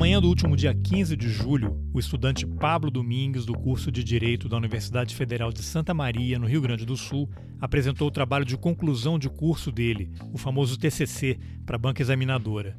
manhã do último dia 15 de julho, o estudante Pablo Domingues, do curso de Direito da Universidade Federal de Santa Maria, no Rio Grande do Sul, apresentou o trabalho de conclusão de curso dele, o famoso TCC, para a banca examinadora.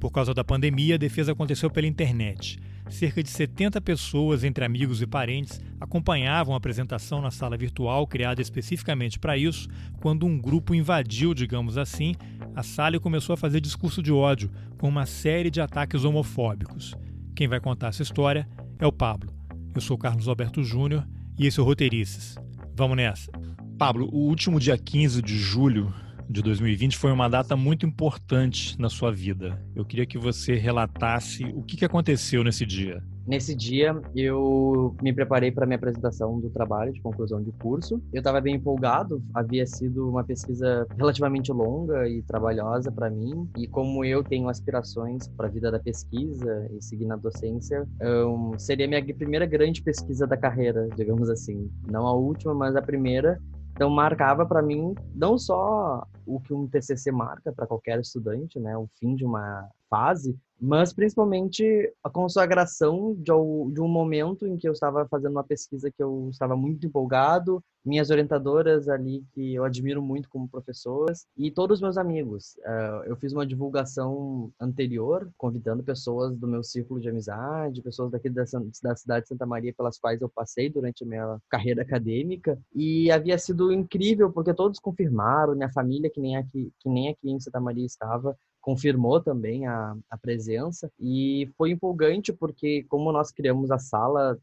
Por causa da pandemia, a defesa aconteceu pela internet. Cerca de 70 pessoas, entre amigos e parentes, acompanhavam a apresentação na sala virtual criada especificamente para isso, quando um grupo invadiu, digamos assim, a sala e começou a fazer discurso de ódio, com uma série de ataques homofóbicos. Quem vai contar essa história é o Pablo. Eu sou Carlos Alberto Júnior e esse é o Roteirices. Vamos nessa. Pablo, o último dia 15 de julho de 2020 foi uma data muito importante na sua vida. Eu queria que você relatasse o que aconteceu nesse dia. Nesse dia, eu me preparei para minha apresentação do trabalho de conclusão de curso. Eu estava bem empolgado, havia sido uma pesquisa relativamente longa e trabalhosa para mim. E como eu tenho aspirações para a vida da pesquisa e seguir na docência, um, seria minha primeira grande pesquisa da carreira, digamos assim. Não a última, mas a primeira. Então marcava para mim não só o que um TCC marca para qualquer estudante, né, o fim de uma fase, mas principalmente a consagração de, um momento em que eu estava fazendo uma pesquisa que eu estava muito empolgado, minhas orientadoras ali que eu admiro muito como professoras e todos os meus amigos. Uh, eu fiz uma divulgação anterior, convidando pessoas do meu círculo de amizade, pessoas daqui da, da cidade de Santa Maria pelas quais eu passei durante a minha carreira acadêmica e havia sido incrível porque todos confirmaram, minha família que nem aqui, que nem aqui em Santa Maria estava, confirmou também a, a presença e foi empolgante porque como nós criamos a sala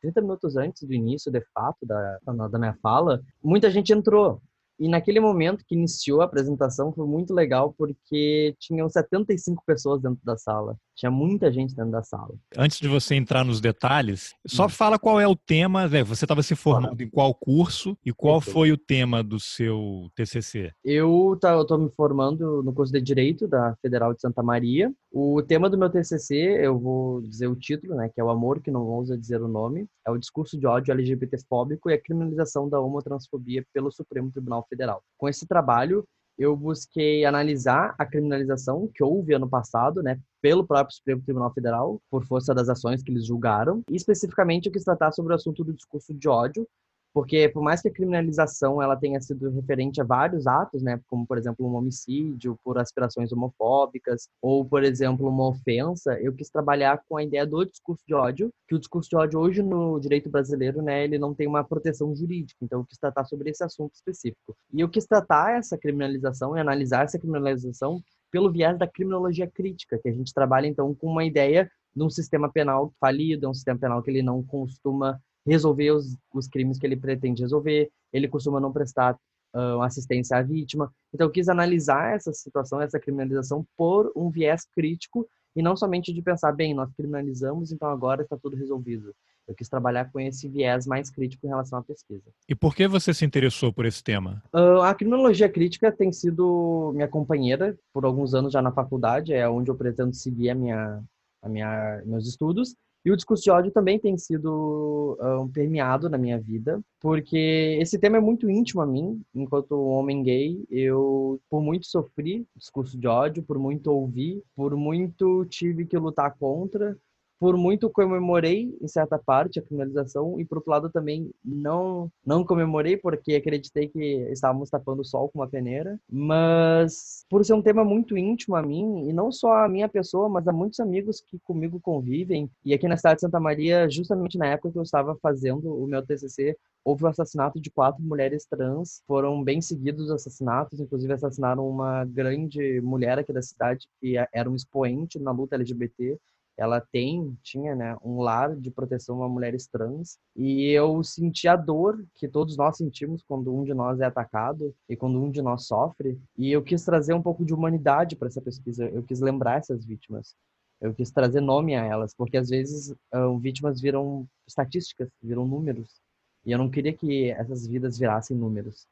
30 minutos antes do início de fato da, da minha fala, muita gente entrou e naquele momento que iniciou a apresentação foi muito legal porque tinham 75 pessoas dentro da sala. Tinha muita gente dentro da sala. Antes de você entrar nos detalhes, só hum. fala qual é o tema. Né? Você estava se formando em qual curso e qual foi o tema do seu TCC? Eu tá, estou me formando no curso de Direito da Federal de Santa Maria. O tema do meu TCC, eu vou dizer o título, né, que é o amor que não ousa dizer o nome, é o discurso de ódio LGBTfóbico e a criminalização da homotransfobia pelo Supremo Tribunal Federal. Com esse trabalho, eu busquei analisar a criminalização que houve ano passado, né, pelo próprio Supremo Tribunal Federal, por força das ações que eles julgaram, e especificamente eu quis tratar sobre o assunto do discurso de ódio, porque por mais que a criminalização ela tenha sido referente a vários atos, né, como por exemplo um homicídio por aspirações homofóbicas ou por exemplo uma ofensa, eu quis trabalhar com a ideia do discurso de ódio, que o discurso de ódio hoje no direito brasileiro, né, ele não tem uma proteção jurídica, então eu quis tratar sobre esse assunto específico. E eu quis tratar essa criminalização e analisar essa criminalização pelo viés da criminologia crítica, que a gente trabalha então com uma ideia de um sistema penal falido, um sistema penal que ele não costuma resolver os, os crimes que ele pretende resolver, ele costuma não prestar uh, assistência à vítima. Então, eu quis analisar essa situação, essa criminalização, por um viés crítico e não somente de pensar, bem, nós criminalizamos, então agora está tudo resolvido. Eu quis trabalhar com esse viés mais crítico em relação à pesquisa. E por que você se interessou por esse tema? Uh, a criminologia crítica tem sido minha companheira por alguns anos já na faculdade, é onde eu pretendo seguir a minha, a minha, meus estudos. E o discurso de ódio também tem sido um, permeado na minha vida, porque esse tema é muito íntimo a mim. Enquanto homem gay, eu por muito sofri discurso de ódio, por muito ouvir, por muito tive que lutar contra, por muito comemorei em certa parte a criminalização e por outro lado também não não comemorei porque acreditei que estávamos tapando o sol com uma peneira, mas por ser um tema muito íntimo a mim e não só a minha pessoa, mas a muitos amigos que comigo convivem e aqui na cidade de Santa Maria, justamente na época que eu estava fazendo o meu TCC, houve o assassinato de quatro mulheres trans, foram bem seguidos os assassinatos, inclusive assassinaram uma grande mulher aqui da cidade que era um expoente na luta LGBT ela tem, tinha, né, um lar de proteção a mulheres trans, e eu senti a dor que todos nós sentimos quando um de nós é atacado e quando um de nós sofre, e eu quis trazer um pouco de humanidade para essa pesquisa, eu quis lembrar essas vítimas. Eu quis trazer nome a elas, porque às vezes um, vítimas viram estatísticas, viram números, e eu não queria que essas vidas virassem números.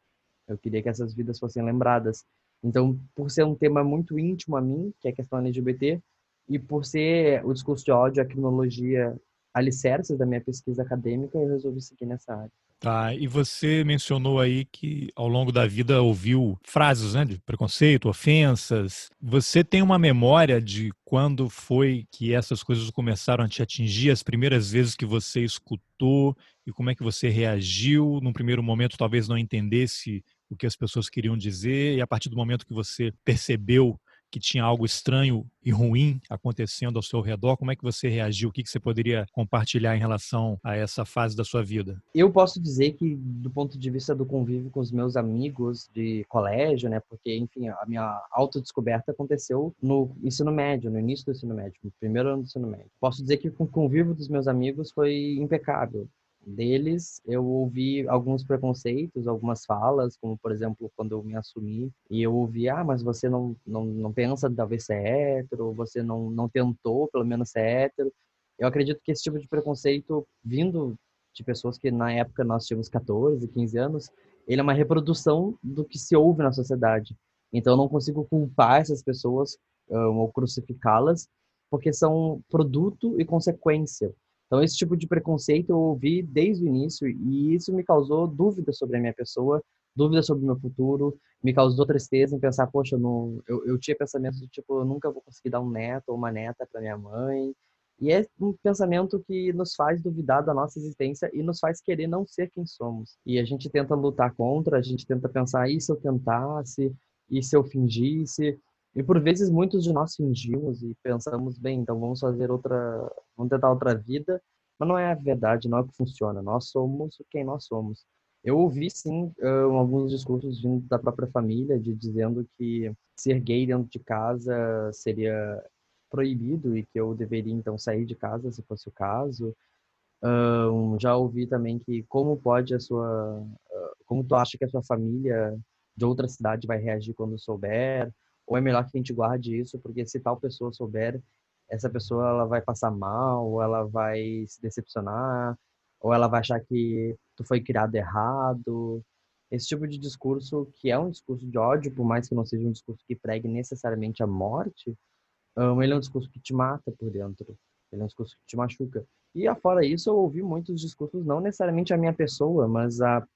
Eu queria que essas vidas fossem lembradas. Então, por ser um tema muito íntimo a mim, que é a questão LGBT, e por ser o discurso de ódio, a criminologia alicerces da minha pesquisa acadêmica, eu resolvi seguir nessa área. Tá, e você mencionou aí que ao longo da vida ouviu frases né, de preconceito, ofensas. Você tem uma memória de quando foi que essas coisas começaram a te atingir, as primeiras vezes que você escutou e como é que você reagiu? Num primeiro momento, talvez não entendesse o que as pessoas queriam dizer, e a partir do momento que você percebeu que tinha algo estranho e ruim acontecendo ao seu redor, como é que você reagiu? O que você poderia compartilhar em relação a essa fase da sua vida? Eu posso dizer que, do ponto de vista do convívio com os meus amigos de colégio, né, porque, enfim, a minha autodescoberta aconteceu no ensino médio, no início do ensino médio, no primeiro ano do ensino médio. Posso dizer que o convívio dos meus amigos foi impecável deles, eu ouvi alguns preconceitos, algumas falas, como por exemplo quando eu me assumi e eu ouvi, ah, mas você não não, não pensa talvez ser hétero, você não não tentou pelo menos ser hétero. Eu acredito que esse tipo de preconceito vindo de pessoas que na época nós tínhamos 14, 15 anos, ele é uma reprodução do que se ouve na sociedade. Então eu não consigo culpar essas pessoas um, ou crucificá-las, porque são produto e consequência então, esse tipo de preconceito eu ouvi desde o início e isso me causou dúvida sobre a minha pessoa, dúvida sobre o meu futuro, me causou tristeza em pensar, poxa, eu, não, eu, eu tinha pensamento do tipo, eu nunca vou conseguir dar um neto ou uma neta para minha mãe. E é um pensamento que nos faz duvidar da nossa existência e nos faz querer não ser quem somos. E a gente tenta lutar contra, a gente tenta pensar, e se eu tentasse? E se eu fingisse? E por vezes muitos de nós fingimos e pensamos, bem, então vamos fazer outra, vamos tentar outra vida, mas não é a verdade, não é o que funciona. Nós somos quem nós somos. Eu ouvi sim alguns discursos vindo da própria família, de dizendo que ser gay dentro de casa seria proibido e que eu deveria então sair de casa se fosse o caso. Um, já ouvi também que como pode a sua, como tu acha que a sua família de outra cidade vai reagir quando souber? Ou é melhor que a gente guarde isso, porque se tal pessoa souber, essa pessoa ela vai passar mal, ou ela vai se decepcionar, ou ela vai achar que tu foi criado errado. Esse tipo de discurso, que é um discurso de ódio, por mais que não seja um discurso que pregue necessariamente a morte, um, ele é um discurso que te mata por dentro. Ele é um discurso que te machuca. E afora isso, eu ouvi muitos discursos, não necessariamente a minha pessoa, mas a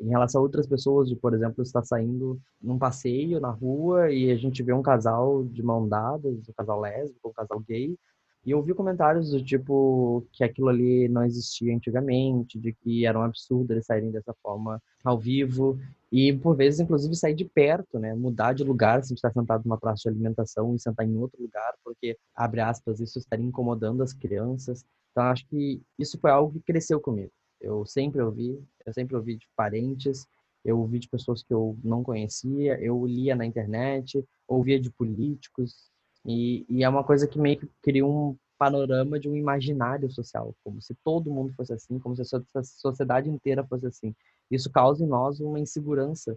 em relação a outras pessoas, de, por exemplo, estar saindo num passeio na rua e a gente vê um casal de mão dadas, um casal lésbico, um casal gay, e eu comentários do tipo que aquilo ali não existia antigamente, de que era um absurdo eles saírem dessa forma ao vivo, e por vezes, inclusive, sair de perto, né? Mudar de lugar, se a gente está sentado numa praça de alimentação e sentar em outro lugar, porque, abre aspas, isso estaria incomodando as crianças. Então, acho que isso foi algo que cresceu comigo. Eu sempre ouvi, eu sempre ouvi de parentes, eu ouvi de pessoas que eu não conhecia, eu lia na internet, ouvia de políticos, e, e é uma coisa que meio que cria um panorama de um imaginário social, como se todo mundo fosse assim, como se a sociedade inteira fosse assim. Isso causa em nós uma insegurança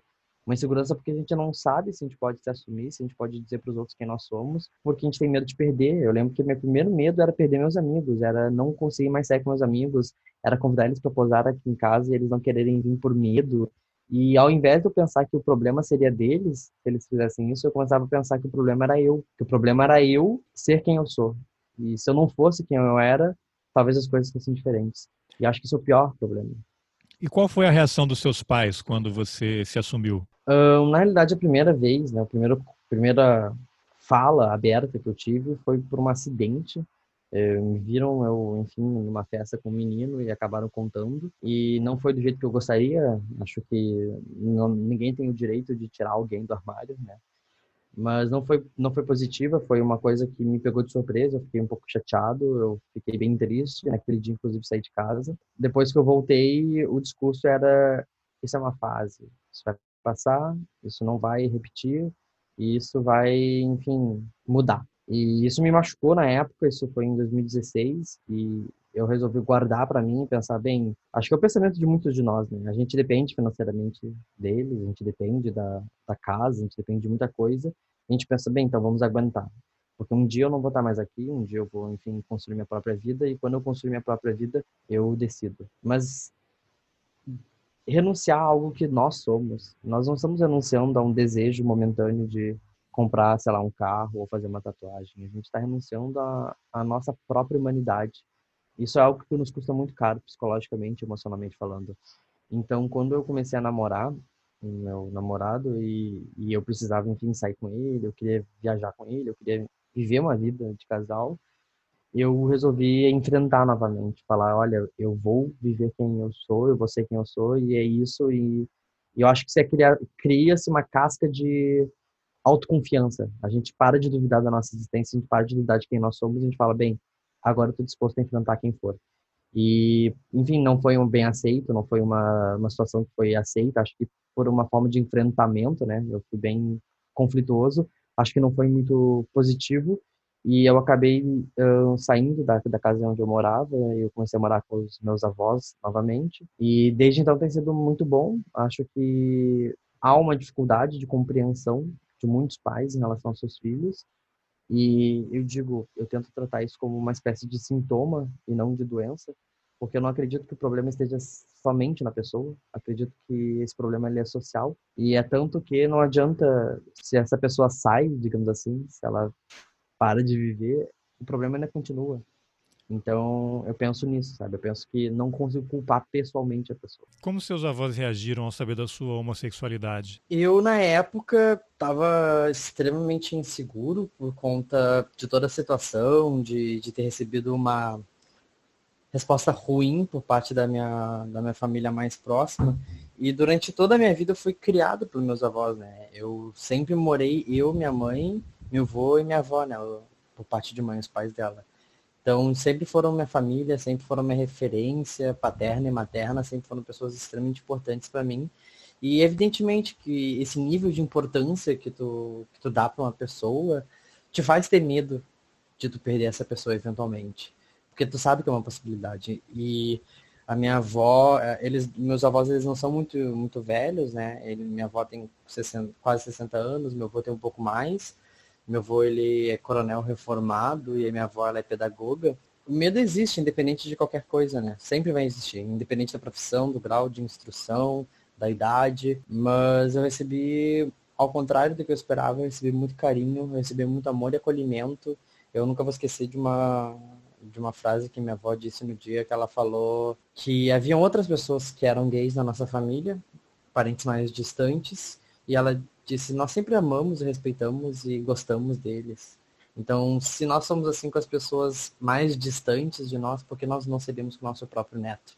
uma insegurança porque a gente não sabe se a gente pode se assumir, se a gente pode dizer para os outros quem nós somos, porque a gente tem medo de perder. Eu lembro que meu primeiro medo era perder meus amigos, era não conseguir mais sair com meus amigos, era convidar eles para posar aqui em casa e eles não quererem vir por medo. E ao invés de eu pensar que o problema seria deles, se eles fizessem isso, eu começava a pensar que o problema era eu, que o problema era eu ser quem eu sou. E se eu não fosse quem eu era, talvez as coisas fossem diferentes. E acho que isso é o pior problema. E qual foi a reação dos seus pais quando você se assumiu? Uh, na realidade, a primeira vez, né, a primeira, primeira fala aberta que eu tive foi por um acidente. É, me viram eu, enfim, numa festa com um menino e acabaram contando. E não foi do jeito que eu gostaria. Acho que não, ninguém tem o direito de tirar alguém do armário, né? Mas não foi não foi positiva foi uma coisa que me pegou de surpresa eu fiquei um pouco chateado eu fiquei bem triste naquele dia inclusive saí de casa. Depois que eu voltei o discurso era isso é uma fase isso vai passar isso não vai repetir e isso vai enfim mudar. E isso me machucou na época isso foi em 2016 e eu resolvi guardar para mim pensar bem. Acho que é o pensamento de muitos de nós, né? A gente depende financeiramente deles, a gente depende da, da casa, a gente depende de muita coisa. A gente pensa, bem, então vamos aguentar. Porque um dia eu não vou estar mais aqui, um dia eu vou, enfim, construir minha própria vida e quando eu construir minha própria vida, eu decido. Mas renunciar a algo que nós somos. Nós não estamos renunciando a um desejo momentâneo de comprar, sei lá, um carro ou fazer uma tatuagem. A gente está renunciando à nossa própria humanidade isso é algo que nos custa muito caro, psicologicamente, emocionalmente falando. Então, quando eu comecei a namorar, meu namorado, e, e eu precisava, enfim, sair com ele, eu queria viajar com ele, eu queria viver uma vida de casal, eu resolvi enfrentar novamente, falar, olha, eu vou viver quem eu sou, eu vou ser quem eu sou, e é isso, e, e eu acho que você cria-se uma casca de autoconfiança. A gente para de duvidar da nossa existência, a gente para de duvidar de quem nós somos, a gente fala, bem, agora eu estou disposto a enfrentar quem for. E, enfim, não foi um bem aceito, não foi uma, uma situação que foi aceita, acho que por uma forma de enfrentamento, né? Eu fui bem conflituoso, acho que não foi muito positivo, e eu acabei uh, saindo da, da casa onde eu morava, eu comecei a morar com os meus avós novamente, e desde então tem sido muito bom, acho que há uma dificuldade de compreensão de muitos pais em relação aos seus filhos. E eu digo, eu tento tratar isso como uma espécie de sintoma e não de doença, porque eu não acredito que o problema esteja somente na pessoa. Acredito que esse problema ele é social e é tanto que não adianta se essa pessoa sai, digamos assim, se ela para de viver, o problema ainda continua. Então, eu penso nisso, sabe? Eu penso que não consigo culpar pessoalmente a pessoa. Como seus avós reagiram ao saber da sua homossexualidade? Eu, na época, estava extremamente inseguro por conta de toda a situação, de, de ter recebido uma resposta ruim por parte da minha, da minha família mais próxima. E durante toda a minha vida eu fui criado pelos meus avós, né? Eu sempre morei, eu, minha mãe, meu avô e minha avó, né? Por parte de mãe, os pais dela. Então, sempre foram minha família, sempre foram minha referência paterna e materna, sempre foram pessoas extremamente importantes para mim. E evidentemente que esse nível de importância que tu, que tu dá para uma pessoa te faz ter medo de tu perder essa pessoa eventualmente. Porque tu sabe que é uma possibilidade. E a minha avó, eh, eles, meus avós eles não são muito, muito velhos, né? Ele, minha avó tem 60, quase 60 anos, meu avô tem um pouco mais. Meu avô, ele é coronel reformado e a minha avó, ela é pedagoga. O medo existe, independente de qualquer coisa, né? Sempre vai existir, independente da profissão, do grau de instrução, da idade. Mas eu recebi, ao contrário do que eu esperava, eu recebi muito carinho, eu recebi muito amor e acolhimento. Eu nunca vou esquecer de uma de uma frase que minha avó disse no dia que ela falou que haviam outras pessoas que eram gays na nossa família, parentes mais distantes, e ela disse, nós sempre amamos, respeitamos e gostamos deles. Então, se nós somos assim com as pessoas mais distantes de nós, porque nós não seríamos com o nosso próprio neto?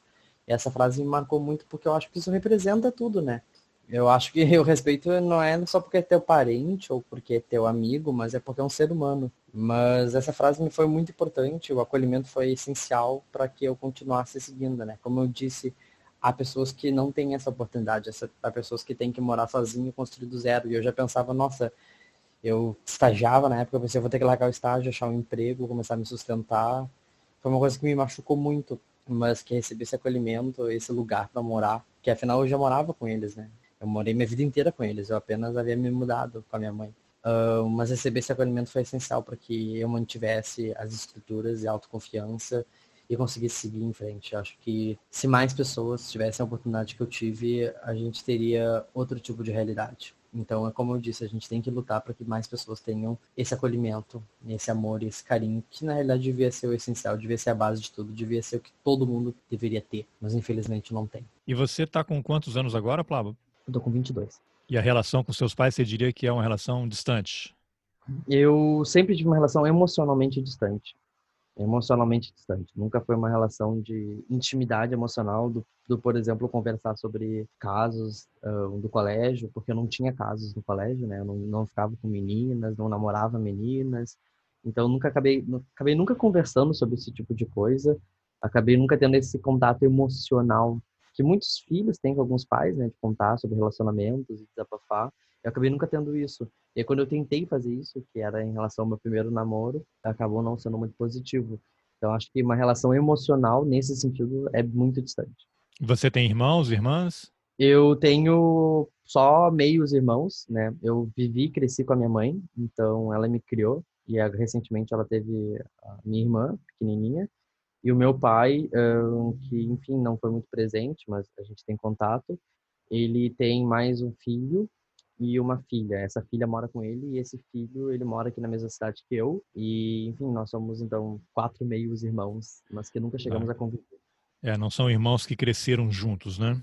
E essa frase me marcou muito porque eu acho que isso representa tudo, né? Eu acho que o respeito não é só porque é teu parente ou porque é teu amigo, mas é porque é um ser humano. Mas essa frase me foi muito importante, o acolhimento foi essencial para que eu continuasse seguindo, né? Como eu disse, há pessoas que não têm essa oportunidade, há pessoas que têm que morar sozinho construir do zero. E eu já pensava, nossa, eu estagiava na época, eu pensei, eu vou ter que largar o estágio, achar um emprego, começar a me sustentar. Foi uma coisa que me machucou muito, mas que recebi esse acolhimento, esse lugar para morar, que afinal eu já morava com eles, né? Eu morei minha vida inteira com eles, eu apenas havia me mudado com a minha mãe. Uh, mas receber esse acolhimento foi essencial para que eu mantivesse as estruturas e autoconfiança e conseguir seguir em frente. Acho que se mais pessoas tivessem a oportunidade que eu tive, a gente teria outro tipo de realidade. Então, é como eu disse, a gente tem que lutar para que mais pessoas tenham esse acolhimento, esse amor, esse carinho, que na realidade devia ser o essencial, devia ser a base de tudo, devia ser o que todo mundo deveria ter, mas infelizmente não tem. E você está com quantos anos agora, Plava? Eu tô com 22. E a relação com seus pais, você diria que é uma relação distante? Eu sempre tive uma relação emocionalmente distante emocionalmente distante. Nunca foi uma relação de intimidade emocional do, do por exemplo, conversar sobre casos uh, do colégio, porque eu não tinha casos no colégio, né? Eu não, não ficava com meninas, não namorava meninas. Então, nunca acabei, acabei nunca conversando sobre esse tipo de coisa. Acabei nunca tendo esse contato emocional que muitos filhos têm com alguns pais, né? De contar sobre relacionamentos e desabafar. Eu acabei nunca tendo isso. E aí, quando eu tentei fazer isso, que era em relação ao meu primeiro namoro, acabou não sendo muito positivo. Então, acho que uma relação emocional, nesse sentido, é muito distante. Você tem irmãos, irmãs? Eu tenho só meios irmãos, né? Eu vivi e cresci com a minha mãe, então ela me criou. E recentemente ela teve a minha irmã, pequenininha. E o meu pai, que enfim não foi muito presente, mas a gente tem contato. Ele tem mais um filho e uma filha. Essa filha mora com ele e esse filho, ele mora aqui na mesma cidade que eu. E, enfim, nós somos então quatro meios irmãos, mas que nunca chegamos ah. a conviver. É, não são irmãos que cresceram juntos, né?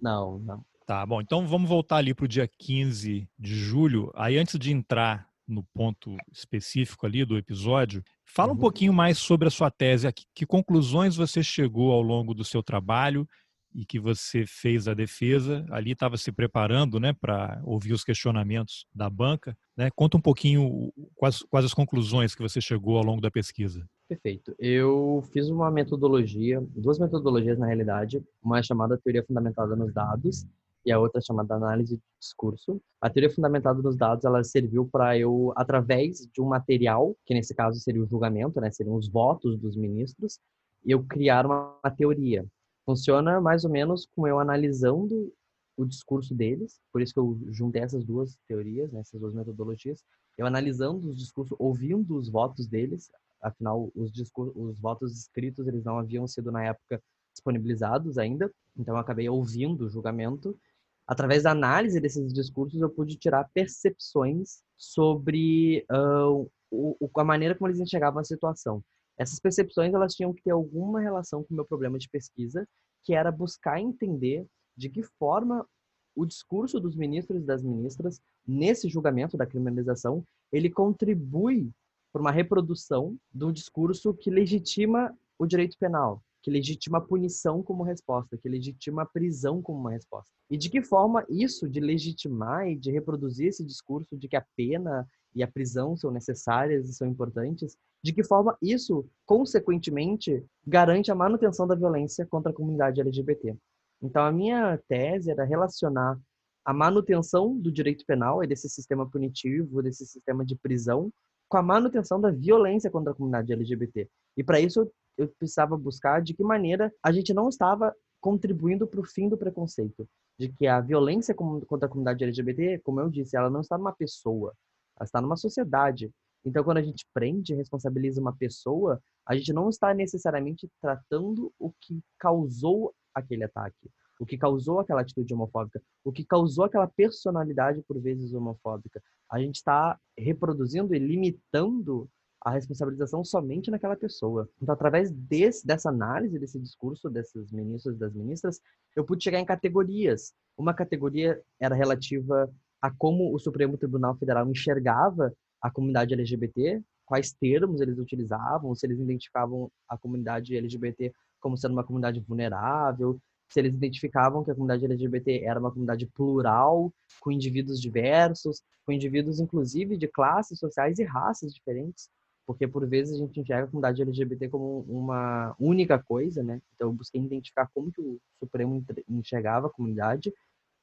Não, não. Tá, bom, então vamos voltar ali para o dia 15 de julho. Aí, antes de entrar no ponto específico ali do episódio, fala uhum. um pouquinho mais sobre a sua tese. Que, que conclusões você chegou ao longo do seu trabalho e que você fez a defesa, ali estava se preparando né, para ouvir os questionamentos da banca. Né? Conta um pouquinho quais, quais as conclusões que você chegou ao longo da pesquisa. Perfeito. Eu fiz uma metodologia, duas metodologias na realidade, uma é chamada teoria fundamentada nos dados e a outra é chamada análise de discurso. A teoria fundamentada nos dados, ela serviu para eu, através de um material, que nesse caso seria o julgamento, né, seriam os votos dos ministros, eu criar uma, uma teoria. Funciona mais ou menos com eu analisando o discurso deles, por isso que eu juntei essas duas teorias, né, essas duas metodologias, eu analisando os discursos, ouvindo os votos deles, afinal os discursos, os votos escritos eles não haviam sido na época disponibilizados ainda, então eu acabei ouvindo o julgamento. Através da análise desses discursos eu pude tirar percepções sobre uh, o, a maneira como eles enxergavam a situação. Essas percepções elas tinham que ter alguma relação com o meu problema de pesquisa, que era buscar entender de que forma o discurso dos ministros e das ministras nesse julgamento da criminalização, ele contribui para uma reprodução do discurso que legitima o direito penal, que legitima a punição como resposta, que legitima a prisão como uma resposta. E de que forma isso de legitimar e de reproduzir esse discurso de que a pena e a prisão são necessárias e são importantes, de que forma isso, consequentemente, garante a manutenção da violência contra a comunidade LGBT. Então, a minha tese era relacionar a manutenção do direito penal e desse sistema punitivo, desse sistema de prisão, com a manutenção da violência contra a comunidade LGBT. E para isso, eu precisava buscar de que maneira a gente não estava contribuindo para o fim do preconceito, de que a violência contra a comunidade LGBT, como eu disse, ela não está numa pessoa, ela está numa sociedade. Então, quando a gente prende, responsabiliza uma pessoa, a gente não está necessariamente tratando o que causou aquele ataque, o que causou aquela atitude homofóbica, o que causou aquela personalidade por vezes homofóbica. A gente está reproduzindo e limitando a responsabilização somente naquela pessoa. Então, através desse, dessa análise, desse discurso desses ministros e das ministras, eu pude chegar em categorias. Uma categoria era relativa a como o Supremo Tribunal Federal enxergava a comunidade LGBT, quais termos eles utilizavam, se eles identificavam a comunidade LGBT como sendo uma comunidade vulnerável, se eles identificavam que a comunidade LGBT era uma comunidade plural, com indivíduos diversos, com indivíduos inclusive de classes sociais e raças diferentes, porque por vezes a gente enxerga a comunidade LGBT como uma única coisa, né? Então eu busquei identificar como que o Supremo enxergava a comunidade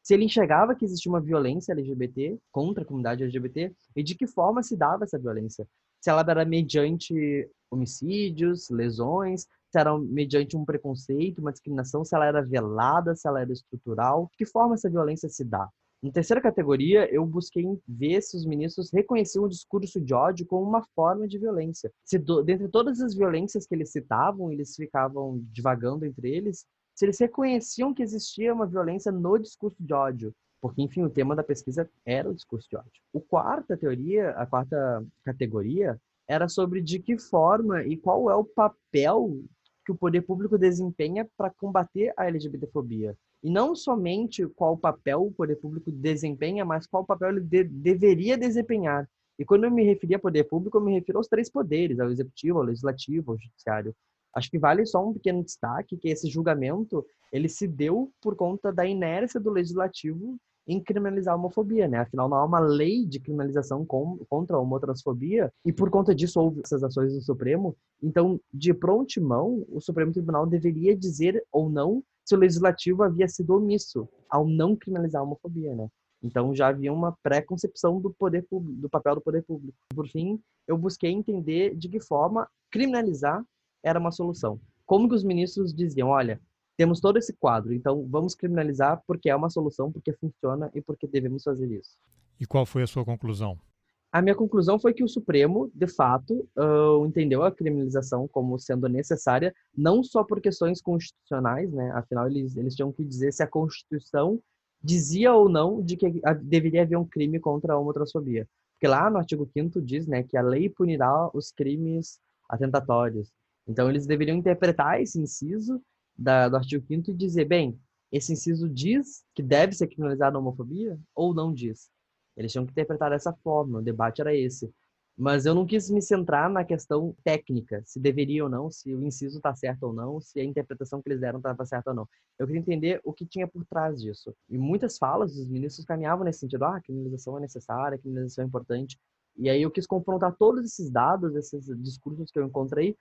se ele enxergava que existia uma violência LGBT contra a comunidade LGBT e de que forma se dava essa violência. Se ela era mediante homicídios, lesões, se era mediante um preconceito, uma discriminação, se ela era velada, se ela era estrutural, de que forma essa violência se dá. Na terceira categoria, eu busquei ver se os ministros reconheciam o discurso de ódio como uma forma de violência. Se do, dentre todas as violências que eles citavam, eles ficavam divagando entre eles, se eles reconheciam que existia uma violência no discurso de ódio, porque enfim o tema da pesquisa era o discurso de ódio. O quarta teoria, a quarta categoria era sobre de que forma e qual é o papel que o poder público desempenha para combater a LGBTfobia. E não somente qual papel o poder público desempenha, mas qual papel ele de deveria desempenhar. E quando eu me referi a poder público, eu me refiro aos três poderes, ao executivo, ao legislativo, ao judiciário. Acho que vale só um pequeno destaque que esse julgamento ele se deu por conta da inércia do legislativo em criminalizar a homofobia, né? Afinal, não há uma lei de criminalização com, contra a homotransfobia e por conta disso houve essas ações do Supremo. Então, de prontimão, o Supremo Tribunal deveria dizer ou não se o legislativo havia sido omisso ao não criminalizar a homofobia, né? Então já havia uma pré-concepção do poder público, do papel do poder público. Por fim, eu busquei entender de que forma criminalizar era uma solução. Como que os ministros diziam, olha, temos todo esse quadro, então vamos criminalizar porque é uma solução, porque funciona e porque devemos fazer isso. E qual foi a sua conclusão? A minha conclusão foi que o Supremo, de fato, uh, entendeu a criminalização como sendo necessária, não só por questões constitucionais, né? Afinal, eles, eles tinham que dizer se a Constituição dizia ou não de que deveria haver um crime contra a homotransfobia. Porque lá no artigo 5 diz né, que a lei punirá os crimes atentatórios. Então, eles deveriam interpretar esse inciso da, do artigo 5 e dizer, bem, esse inciso diz que deve ser criminalizada a homofobia ou não diz? Eles tinham que interpretar dessa forma, o debate era esse. Mas eu não quis me centrar na questão técnica, se deveria ou não, se o inciso está certo ou não, se a interpretação que eles deram estava certa ou não. Eu queria entender o que tinha por trás disso. E muitas falas dos ministros caminhavam nesse sentido: ah, a criminalização é necessária, a criminalização é importante. E aí eu quis confrontar todos esses dados, esses discursos que eu encontrei,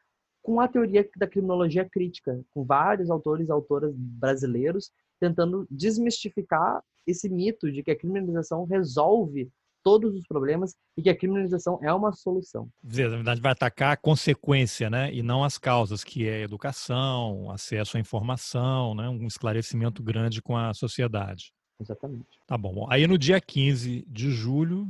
com a teoria da criminologia crítica, com vários autores e autoras brasileiros tentando desmistificar esse mito de que a criminalização resolve todos os problemas e que a criminalização é uma solução. Na verdade, vai atacar a consequência, né? E não as causas, que é educação, acesso à informação, né? um esclarecimento grande com a sociedade. Exatamente. Tá bom. Aí no dia 15 de julho,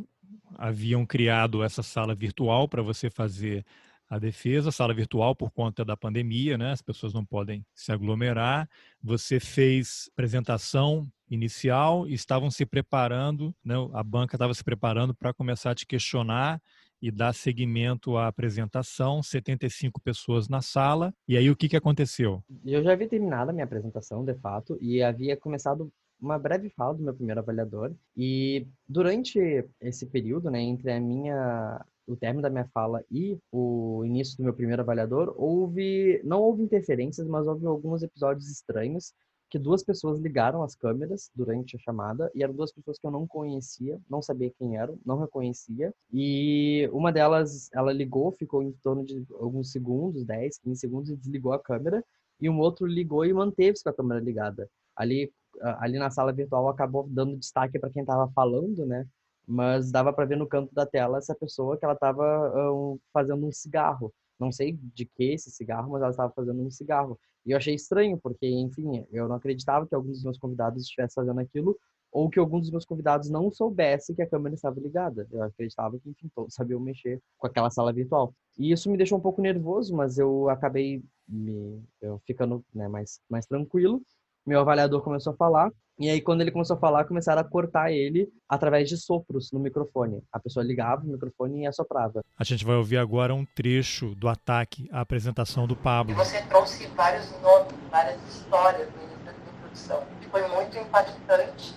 haviam criado essa sala virtual para você fazer a defesa, sala virtual por conta da pandemia, né? As pessoas não podem se aglomerar. Você fez apresentação inicial estavam se preparando, né? A banca estava se preparando para começar a te questionar e dar seguimento à apresentação, 75 pessoas na sala. E aí o que, que aconteceu? Eu já havia terminado a minha apresentação, de fato, e havia começado uma breve fala do meu primeiro avaliador. E durante esse período, né, entre a minha o término da minha fala e o início do meu primeiro avaliador, houve não houve interferências, mas houve alguns episódios estranhos que duas pessoas ligaram as câmeras durante a chamada e eram duas pessoas que eu não conhecia, não sabia quem eram, não reconhecia. E uma delas, ela ligou, ficou em torno de alguns segundos, 10, 15 segundos e desligou a câmera, e um outro ligou e manteve-se com a câmera ligada. Ali ali na sala virtual acabou dando destaque para quem estava falando, né? Mas dava para ver no canto da tela essa pessoa que ela estava um, fazendo um cigarro. Não sei de que esse cigarro, mas ela estava fazendo um cigarro. E eu achei estranho, porque, enfim, eu não acreditava que alguns dos meus convidados estivessem fazendo aquilo, ou que alguns dos meus convidados não soubessem que a câmera estava ligada. Eu acreditava que, enfim, todos sabiam mexer com aquela sala virtual. E isso me deixou um pouco nervoso, mas eu acabei me eu ficando né, mais, mais tranquilo meu avaliador começou a falar. E aí, quando ele começou a falar, começaram a cortar ele através de sopros no microfone. A pessoa ligava o microfone e assoprava. A gente vai ouvir agora um trecho do ataque à apresentação do Pablo. Você trouxe vários nomes, várias histórias no início da introdução. Foi muito impactante.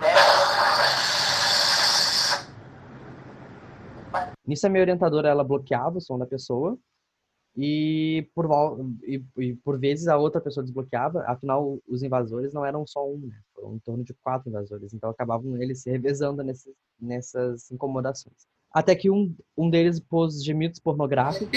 Né? Nisso, a minha orientadora ela bloqueava o som da pessoa e por, e, e, por vezes a outra pessoa desbloqueava, afinal os invasores não eram só um, né? foram em torno de quatro invasores, então acabavam eles se revezando nesses, nessas incomodações. Até que um, um deles pôs gemidos pornográficos.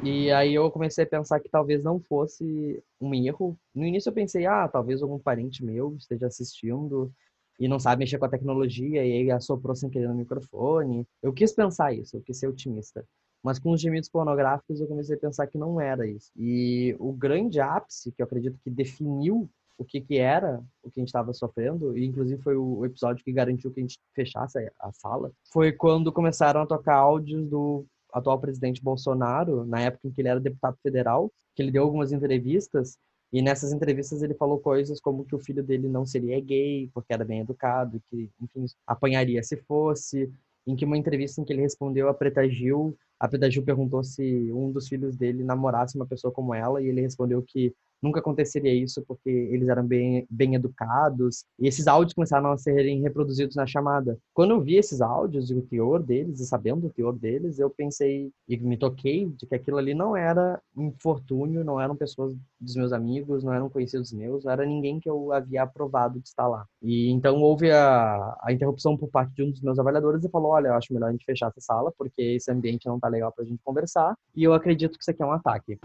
E aí eu comecei a pensar que talvez não fosse um erro. No início eu pensei, ah, talvez algum parente meu esteja assistindo e não sabe mexer com a tecnologia e aí assoprou sem querer no microfone. Eu quis pensar isso, eu quis ser otimista. Mas com os gemidos pornográficos eu comecei a pensar que não era isso. E o grande ápice, que eu acredito que definiu o que, que era o que a gente estava sofrendo, e inclusive foi o episódio que garantiu que a gente fechasse a sala, foi quando começaram a tocar áudios do atual presidente Bolsonaro, na época em que ele era deputado federal, que ele deu algumas entrevistas e nessas entrevistas ele falou coisas como que o filho dele não seria gay, porque era bem educado, que, enfim, apanharia se fosse. Em que uma entrevista em que ele respondeu a Preta Gil, a Preta Gil perguntou se um dos filhos dele namorasse uma pessoa como ela, e ele respondeu que nunca aconteceria isso porque eles eram bem, bem educados. E esses áudios começaram a serem reproduzidos na chamada. Quando eu vi esses áudios e o teor deles, e sabendo o teor deles, eu pensei e me toquei de que aquilo ali não era infortúnio, não eram pessoas dos meus amigos, não eram conhecidos meus, não era ninguém que eu havia aprovado de estar lá. E então houve a, a interrupção por parte de um dos meus avaliadores e falou: Olha, eu acho melhor a gente fechar essa sala porque esse ambiente não tá legal pra gente conversar e eu acredito que isso aqui é um ataque.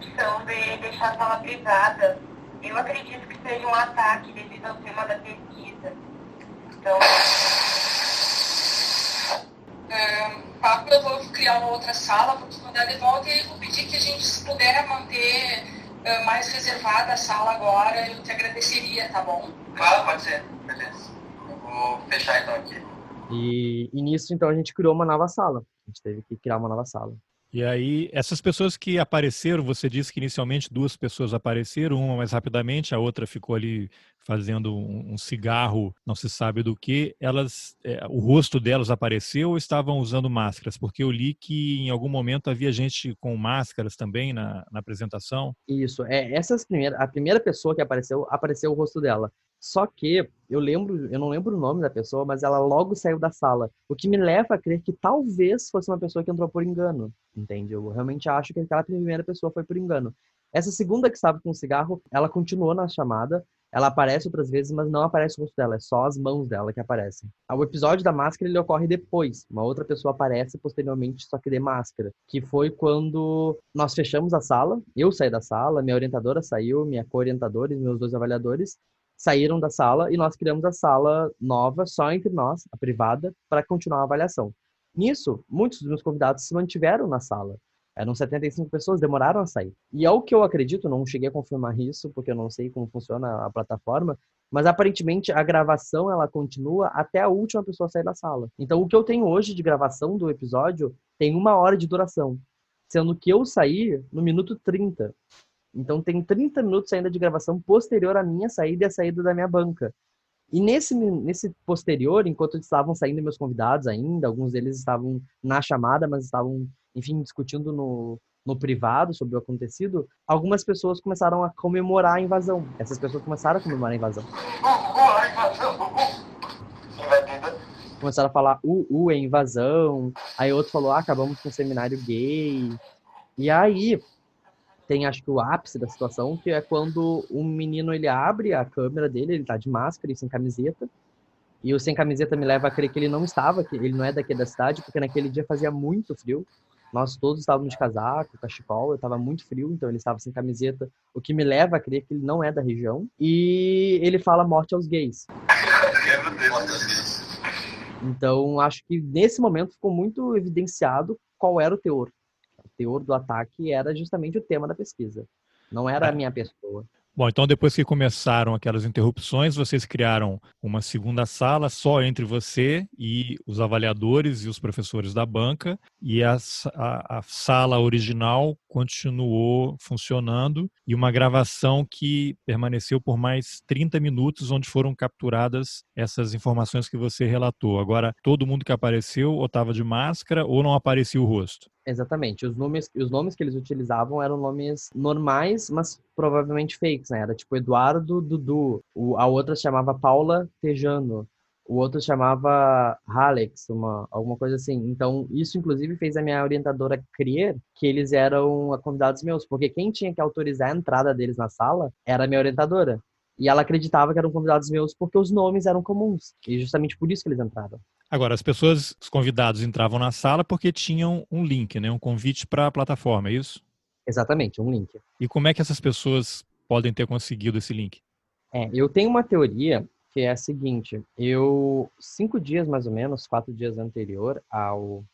Opção de deixar a sala privada. Eu acredito que seja um ataque devido ao tema da pesquisa. Então. Papo, eu vou criar uma outra sala, vou te mandar de volta e vou pedir que a gente, se puder manter uh, mais reservada a sala agora, eu te agradeceria, tá bom? Claro, pode ser. Beleza. Eu vou fechar então aqui. E, e nisso, então, a gente criou uma nova sala. A gente teve que criar uma nova sala. E aí, essas pessoas que apareceram, você disse que inicialmente duas pessoas apareceram, uma mais rapidamente, a outra ficou ali fazendo um, cigarro, não se sabe do que. Elas, é, o rosto delas apareceu ou estavam usando máscaras? Porque eu li que em algum momento havia gente com máscaras também na, na apresentação. Isso, é essas primeiras, a primeira pessoa que apareceu, apareceu o rosto dela. Só que eu lembro, eu não lembro o nome da pessoa, mas ela logo saiu da sala. O que me leva a crer que talvez fosse uma pessoa que entrou por engano, entende? Eu realmente acho que aquela primeira pessoa foi por engano. Essa segunda que estava com o cigarro, ela continuou na chamada, ela aparece outras vezes, mas não aparece o rosto dela, é só as mãos dela que aparecem. O episódio da máscara ele ocorre depois. Uma outra pessoa aparece posteriormente, só que de máscara, que foi quando nós fechamos a sala, eu saí da sala, minha orientadora saiu, minha co-orientadora e meus dois avaliadores, saíram da sala e nós criamos a sala nova, só entre nós, a privada, para continuar a avaliação. Nisso, muitos dos meus convidados se mantiveram na sala. Eram 75 pessoas, demoraram a sair. E ao que eu acredito, não cheguei a confirmar isso, porque eu não sei como funciona a plataforma, mas aparentemente a gravação ela continua até a última pessoa sair da sala. Então o que eu tenho hoje de gravação do episódio tem uma hora de duração, sendo que eu saí no minuto 30. Então tem 30 minutos ainda de gravação posterior à minha saída e à saída da minha banca. E nesse, nesse posterior, enquanto estavam saindo meus convidados ainda, alguns deles estavam na chamada, mas estavam, enfim, discutindo no, no privado sobre o acontecido, algumas pessoas começaram a comemorar a invasão. Essas pessoas começaram a comemorar a invasão. Começaram a falar, uh, uh, é invasão. Aí outro falou, ah, acabamos com um seminário gay. E aí, tem acho que o ápice da situação, que é quando um menino ele abre a câmera dele, ele tá de máscara e sem camiseta. E o sem camiseta me leva a crer que ele não estava, que ele não é daqui da cidade, porque naquele dia fazia muito frio. Nós todos estávamos de casaco, cachecol, eu estava muito frio, então ele estava sem camiseta, o que me leva a crer que ele não é da região. E ele fala morte aos gays. Então, acho que nesse momento ficou muito evidenciado qual era o teor teor do ataque era justamente o tema da pesquisa. Não era a é. minha pessoa. Bom, então depois que começaram aquelas interrupções, vocês criaram uma segunda sala só entre você e os avaliadores e os professores da banca, e a, a, a sala original continuou funcionando e uma gravação que permaneceu por mais 30 minutos, onde foram capturadas essas informações que você relatou. Agora, todo mundo que apareceu ou estava de máscara ou não aparecia o rosto. Exatamente. Os nomes, os nomes que eles utilizavam eram nomes normais, mas provavelmente fakes, né? Era tipo Eduardo Dudu. O, a outra chamava Paula Tejano. O outro chamava Alex, uma, alguma coisa assim. Então, isso inclusive fez a minha orientadora crer que eles eram convidados meus, porque quem tinha que autorizar a entrada deles na sala era a minha orientadora. E ela acreditava que eram convidados meus porque os nomes eram comuns. E justamente por isso que eles entraram. Agora, as pessoas, os convidados entravam na sala porque tinham um link, né? Um convite para a plataforma, é isso? Exatamente, um link. E como é que essas pessoas podem ter conseguido esse link? É, eu tenho uma teoria que é a seguinte: eu cinco dias mais ou menos, quatro dias anterior ao,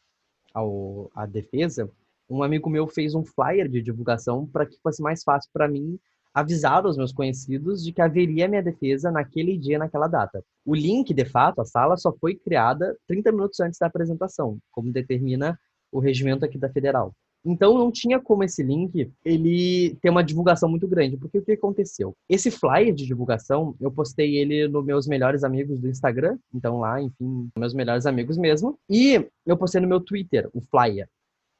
ao à defesa, um amigo meu fez um flyer de divulgação para que fosse mais fácil para mim avisar os meus conhecidos de que haveria minha defesa naquele dia, naquela data. O link, de fato, a sala só foi criada 30 minutos antes da apresentação, como determina o regimento aqui da Federal. Então não tinha como esse link ele ter uma divulgação muito grande, porque o que aconteceu? Esse flyer de divulgação, eu postei ele nos meus melhores amigos do Instagram, então lá, enfim, meus melhores amigos mesmo, e eu postei no meu Twitter o flyer.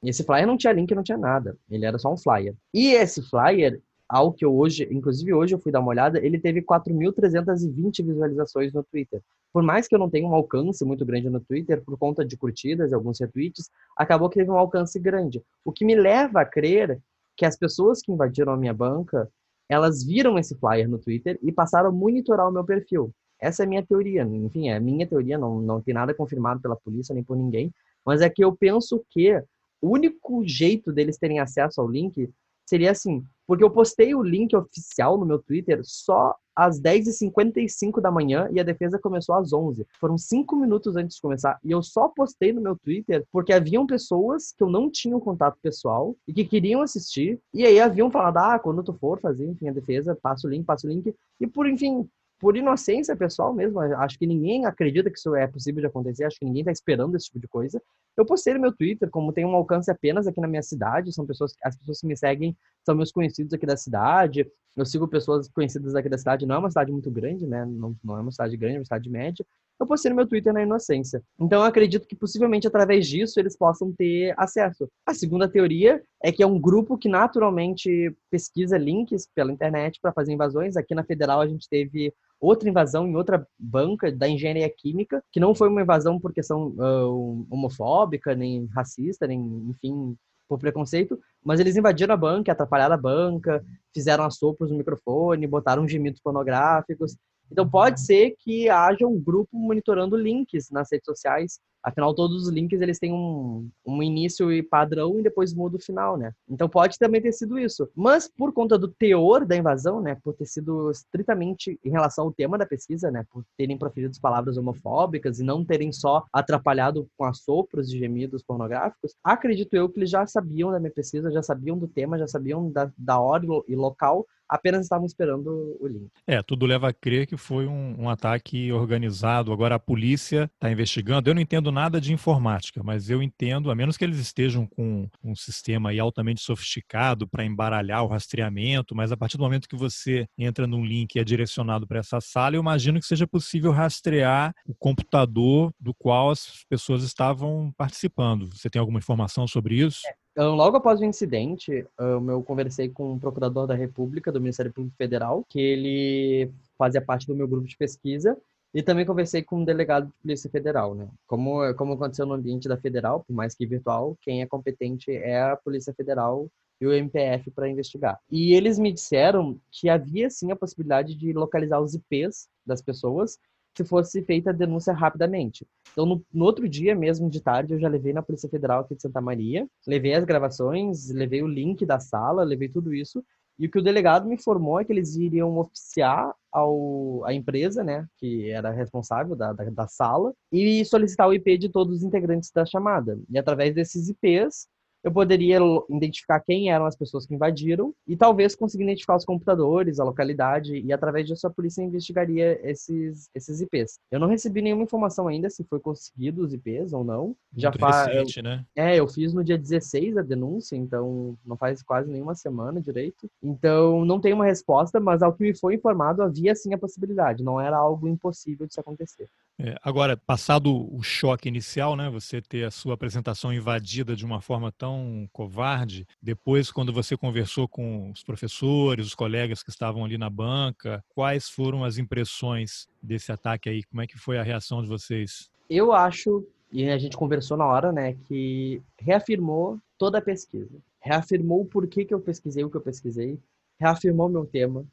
Esse flyer não tinha link, não tinha nada. Ele era só um flyer. E esse flyer, ao que eu hoje, inclusive hoje eu fui dar uma olhada, ele teve 4.320 visualizações no Twitter. Por mais que eu não tenha um alcance muito grande no Twitter, por conta de curtidas e alguns retweets, acabou que teve um alcance grande. O que me leva a crer que as pessoas que invadiram a minha banca, elas viram esse flyer no Twitter e passaram a monitorar o meu perfil. Essa é a minha teoria. Enfim, é a minha teoria, não, não tem nada confirmado pela polícia nem por ninguém, mas é que eu penso que o único jeito deles terem acesso ao link seria assim, porque eu postei o link oficial no meu Twitter só às 10h55 da manhã e a defesa começou às 11. Foram cinco minutos antes de começar. E eu só postei no meu Twitter porque haviam pessoas que eu não tinha um contato pessoal e que queriam assistir. E aí haviam falado, ah, quando tu for fazer, enfim, a defesa, passa o link, passa o link. E por, enfim, por inocência pessoal mesmo, acho que ninguém acredita que isso é possível de acontecer, acho que ninguém está esperando esse tipo de coisa. Eu postei no meu Twitter, como tem um alcance apenas aqui na minha cidade, são pessoas, as pessoas que me seguem são meus conhecidos aqui da cidade. Eu sigo pessoas conhecidas aqui da cidade, não é uma cidade muito grande, né? Não, não é uma cidade grande, é uma cidade média. Eu postei no meu Twitter na inocência. Então eu acredito que possivelmente através disso eles possam ter acesso. A segunda teoria é que é um grupo que naturalmente pesquisa links pela internet para fazer invasões. Aqui na Federal a gente teve outra invasão em outra banca da engenharia química, que não foi uma invasão por questão uh, homofóbica, nem racista, nem, enfim, por preconceito, mas eles invadiram a banca, atrapalharam a banca, fizeram assopros no microfone, botaram gemidos pornográficos. Então pode ser que haja um grupo monitorando links nas redes sociais Afinal, todos os links eles têm um, um início e padrão e depois muda o final, né? Então pode também ter sido isso. Mas por conta do teor da invasão, né? Por ter sido estritamente em relação ao tema da pesquisa, né? Por terem proferido palavras homofóbicas e não terem só atrapalhado com assopros e gemidos pornográficos, acredito eu que eles já sabiam da minha pesquisa, já sabiam do tema, já sabiam da, da hora e local apenas estavam esperando o link. É, tudo leva a crer que foi um, um ataque organizado. Agora a polícia está investigando. Eu não entendo nada de informática, mas eu entendo, a menos que eles estejam com um sistema altamente sofisticado para embaralhar o rastreamento, mas a partir do momento que você entra num link e é direcionado para essa sala, eu imagino que seja possível rastrear o computador do qual as pessoas estavam participando. Você tem alguma informação sobre isso? É. Então, logo após o incidente, eu conversei com o procurador da República, do Ministério Público Federal, que ele fazia parte do meu grupo de pesquisa, e também conversei com um delegado de Polícia Federal, né? Como, como aconteceu no ambiente da Federal, por mais que virtual, quem é competente é a Polícia Federal e o MPF para investigar. E eles me disseram que havia sim a possibilidade de localizar os IPs das pessoas se fosse feita a denúncia rapidamente. Então, no, no, outro dia mesmo, de tarde, eu já levei na Polícia Federal aqui de Santa Maria, levei as gravações, levei o link da sala, levei tudo isso, e o que o delegado me informou é que eles iriam oficiar ao, a empresa, né, que era responsável da, da, da sala, e solicitar o IP de todos os integrantes da chamada. E através desses IPs, eu poderia identificar quem eram as pessoas que invadiram e talvez conseguir identificar os computadores, a localidade e através disso a polícia investigaria esses, esses IPs. Eu não recebi nenhuma informação ainda se foi conseguido os IPs ou não. Já faz né? É, eu fiz no dia 16 a denúncia, então não faz quase nenhuma semana direito. Então não tem uma resposta, mas ao que me foi informado havia sim a possibilidade, não era algo impossível de se acontecer. É, agora, passado o choque inicial, né, você ter a sua apresentação invadida de uma forma tão tão covarde. Depois, quando você conversou com os professores, os colegas que estavam ali na banca, quais foram as impressões desse ataque aí? Como é que foi a reação de vocês? Eu acho, e a gente conversou na hora, né, que reafirmou toda a pesquisa. Reafirmou o porquê que eu pesquisei o que eu pesquisei, reafirmou meu tema,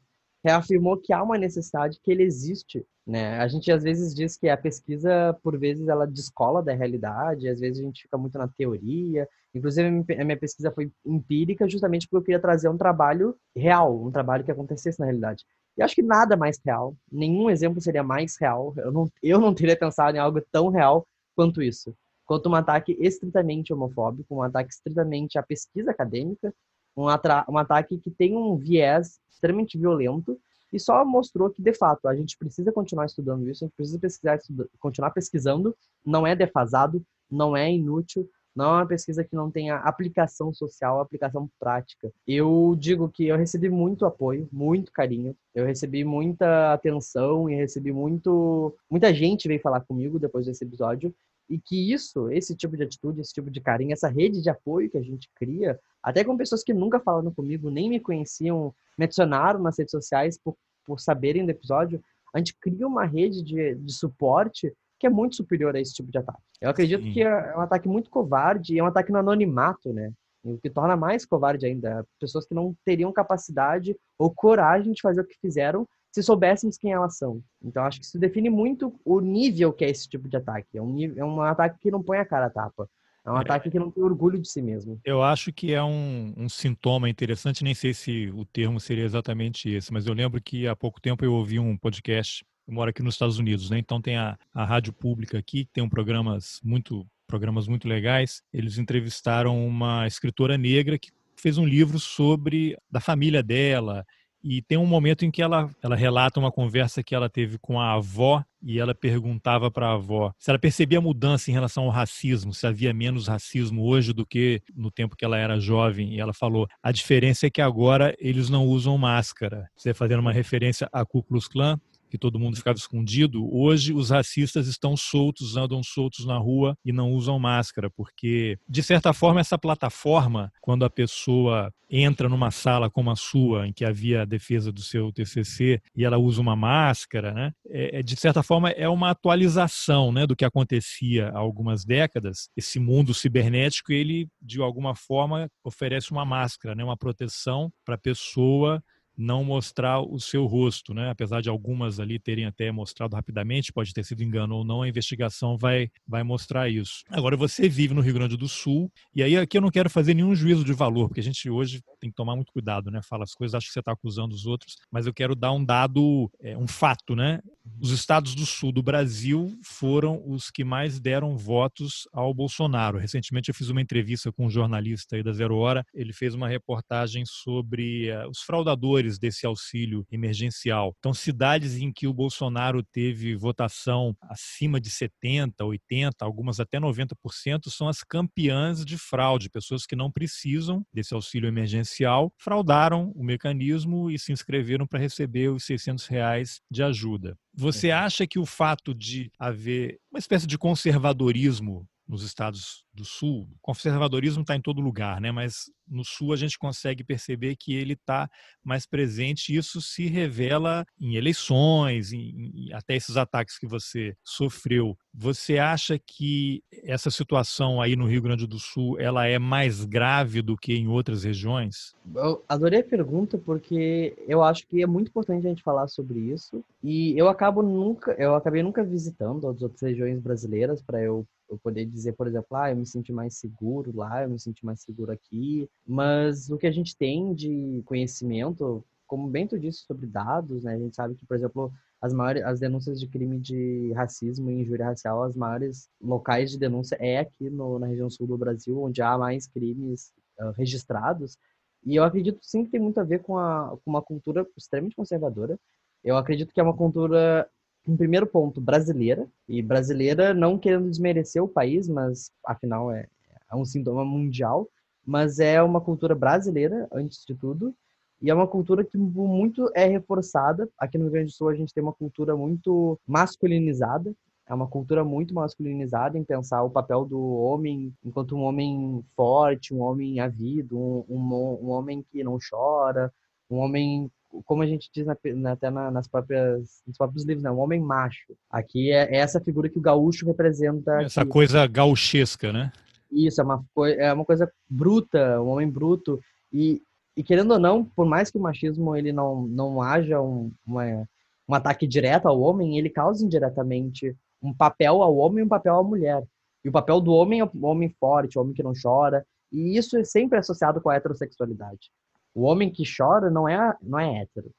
reafirmou que há uma necessidade, que ele existe. Né? A gente às vezes diz que a pesquisa, por vezes, ela descola da realidade, às vezes a gente fica muito na teoria. Inclusive, a minha pesquisa foi empírica justamente porque eu queria trazer um trabalho real, um trabalho que acontecesse na realidade. E acho que nada mais real, nenhum exemplo seria mais real. Eu não, eu não teria pensado em algo tão real quanto isso. Quanto um ataque estritamente homofóbico, um ataque estritamente à pesquisa acadêmica, um, um ataque que tem um viés extremamente violento e só mostrou que, de fato, a gente precisa continuar estudando isso, a gente precisa pesquisar, continuar pesquisando, não é defasado, não é inútil, não é uma pesquisa que não tenha aplicação social, aplicação prática. Eu digo que eu recebi muito apoio, muito carinho, eu recebi muita atenção e recebi muito. Muita gente veio falar comigo depois desse episódio e que isso, esse tipo de atitude, esse tipo de carinho, essa rede de apoio que a gente cria, até com pessoas que nunca falaram comigo, nem me conheciam, me adicionaram nas redes sociais por, por saberem do episódio, a gente cria uma rede de, de suporte que é muito superior a esse tipo de ataque. Eu acredito Sim. que é um ataque muito covarde e é um ataque no anonimato, né? O que torna mais covarde ainda. Pessoas que não teriam capacidade ou coragem de fazer o que fizeram se soubéssemos quem elas são. Então, acho que isso define muito o nível que é esse tipo de ataque. É um, nível, é um ataque que não põe a cara a tapa. É um é, ataque que não tem orgulho de si mesmo. Eu acho que é um, um, sintoma interessante, nem sei se o termo seria exatamente esse, mas eu lembro que há pouco tempo eu ouvi um podcast, eu moro aqui nos Estados Unidos, né? Então tem a, a rádio pública aqui, que tem um programas muito, programas muito legais. Eles entrevistaram uma escritora negra que fez um livro sobre da família dela E tem um momento em que ela, ela relata uma conversa que ela teve com a avó e ela perguntava para a avó se ela percebia mudança em relação ao racismo, se havia menos racismo hoje do que no tempo que ela era jovem. E ela falou: a diferença é que agora eles não usam máscara. Você fazendo uma referência a Ku Klux Klan, que todo mundo ficava escondido, hoje os racistas estão soltos, andam soltos na rua e não usam máscara, porque, de certa forma, essa plataforma, quando a pessoa entra numa sala como a sua, em que havia a defesa do seu TCC, e ela usa uma máscara, né, é, é, de certa forma, é uma atualização né, do que acontecia há algumas décadas. Esse mundo cibernético, ele, de alguma forma, oferece uma máscara, né, uma proteção para a pessoa não mostrar o seu rosto, né? Apesar de algumas ali terem até mostrado rapidamente, pode ter sido engano ou não, a investigação vai, vai mostrar isso. Agora, você vive no Rio Grande do Sul, e aí aqui eu não quero fazer nenhum juízo de valor, porque a gente hoje tem que tomar muito cuidado, né? Fala as coisas, acho que você está acusando os outros, mas eu quero dar um dado, é, um fato, né? Os estados do sul do Brasil foram os que mais deram votos ao Bolsonaro. Recentemente eu fiz uma entrevista com um jornalista aí da Zero Hora, ele fez uma reportagem sobre uh, os fraudadores desse auxílio emergencial. Então, cidades em que o Bolsonaro teve votação acima de 70, 80, algumas até 90%, são as campeãs de fraude, pessoas que não precisam desse auxílio emergencial, fraudaram o mecanismo e se inscreveram para receber os 600 reais de ajuda. Você acha que o fato de haver uma espécie de conservadorismo nos estados do Sul, o conservadorismo está em todo lugar, né? mas no Sul a gente consegue perceber que ele está mais presente isso se revela em eleições, em, em, até esses ataques que você sofreu. Você acha que essa situação aí no Rio Grande do Sul ela é mais grave do que em outras regiões? Eu adorei a pergunta porque eu acho que é muito importante a gente falar sobre isso e eu acabo nunca, eu acabei nunca visitando as outras regiões brasileiras para eu eu poder dizer, por exemplo, ah, eu me senti mais seguro lá, eu me senti mais seguro aqui. Mas o que a gente tem de conhecimento, como bem tu disse sobre dados, né? A gente sabe que, por exemplo, as maiores as denúncias de crime de racismo e injúria racial, as maiores locais de denúncia é aqui no, na região sul do Brasil, onde há mais crimes uh, registrados. E eu acredito sim que tem muito a ver com, a, com uma cultura extremamente conservadora. Eu acredito que é uma cultura um primeiro ponto, brasileira. E brasileira não querendo desmerecer o país, mas afinal é, é um sintoma mundial. Mas é uma cultura brasileira, antes de tudo. E é uma cultura que muito é reforçada. Aqui no Rio Grande do Sul a gente tem uma cultura muito masculinizada. É uma cultura muito masculinizada em pensar o papel do homem enquanto um homem forte, um homem havido, um, um, um homem que não chora, um homem como a gente diz na, até na, nas próprias, nos próprios livros, né? Um homem macho. Aqui é, é essa figura que o gaúcho representa. Essa aqui. coisa gauchesca, né? Isso, é uma, é uma coisa bruta, um homem bruto. E, e querendo ou não, por mais que o machismo ele não, não haja um, uma, um ataque direto ao homem, ele causa indiretamente um papel ao homem e um papel à mulher. E o papel do homem é o homem forte, o homem que não chora. E isso é sempre associado com a heterossexualidade. O homem que chora não é, não é hétero.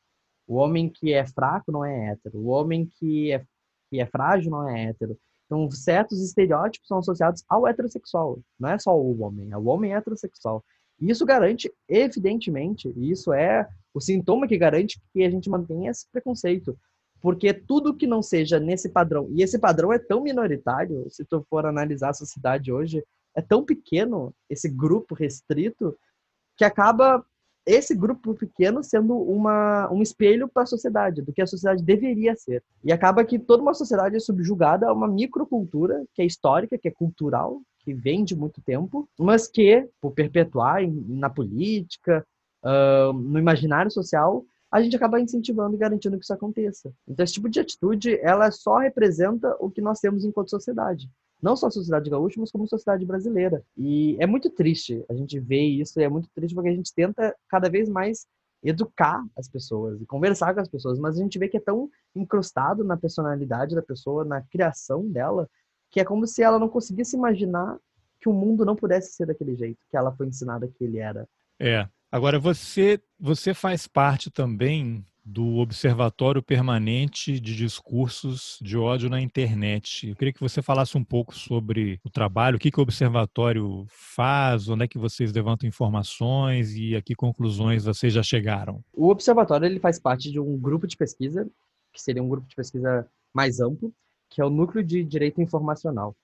O homem que é fraco não é hétero. O homem que é, que é frágil não é hétero. Então, certos estereótipos são associados ao heterossexual. Não é só o homem, é o homem heterossexual. E isso garante, evidentemente, isso é o sintoma que garante que a gente mantenha esse preconceito. Porque tudo que não seja nesse padrão, e esse padrão é tão minoritário, se tu for analisar a sociedade hoje, é tão pequeno, esse grupo restrito, que acaba esse grupo pequeno sendo uma, um espelho para a sociedade, do que a sociedade deveria ser. E acaba que toda uma sociedade é subjugada a uma microcultura que é histórica, que é cultural, que vem de muito tempo, mas que, por perpetuar na política, uh, no imaginário social, a gente acaba incentivando e garantindo que isso aconteça. Então, esse tipo de atitude, ela só representa o que nós temos enquanto sociedade não só a sociedade gaúcha, mas como a sociedade brasileira. E é muito triste a gente ver isso, e é muito triste porque a gente tenta cada vez mais educar as pessoas e conversar com as pessoas, mas a gente vê que é tão incrustado na personalidade da pessoa, na criação dela, que é como se ela não conseguisse imaginar que o mundo não pudesse ser daquele jeito, que ela foi ensinada que ele era. É. Agora você você faz parte também do Observatório Permanente de Discursos de Ódio na Internet. Eu queria que você falasse um pouco sobre o trabalho, o que, que o Observatório faz, onde é que vocês levantam informações e a que conclusões vocês já chegaram. O Observatório ele faz parte de um grupo de pesquisa, que seria um grupo de pesquisa mais amplo, que é o Núcleo de Direito Informacional.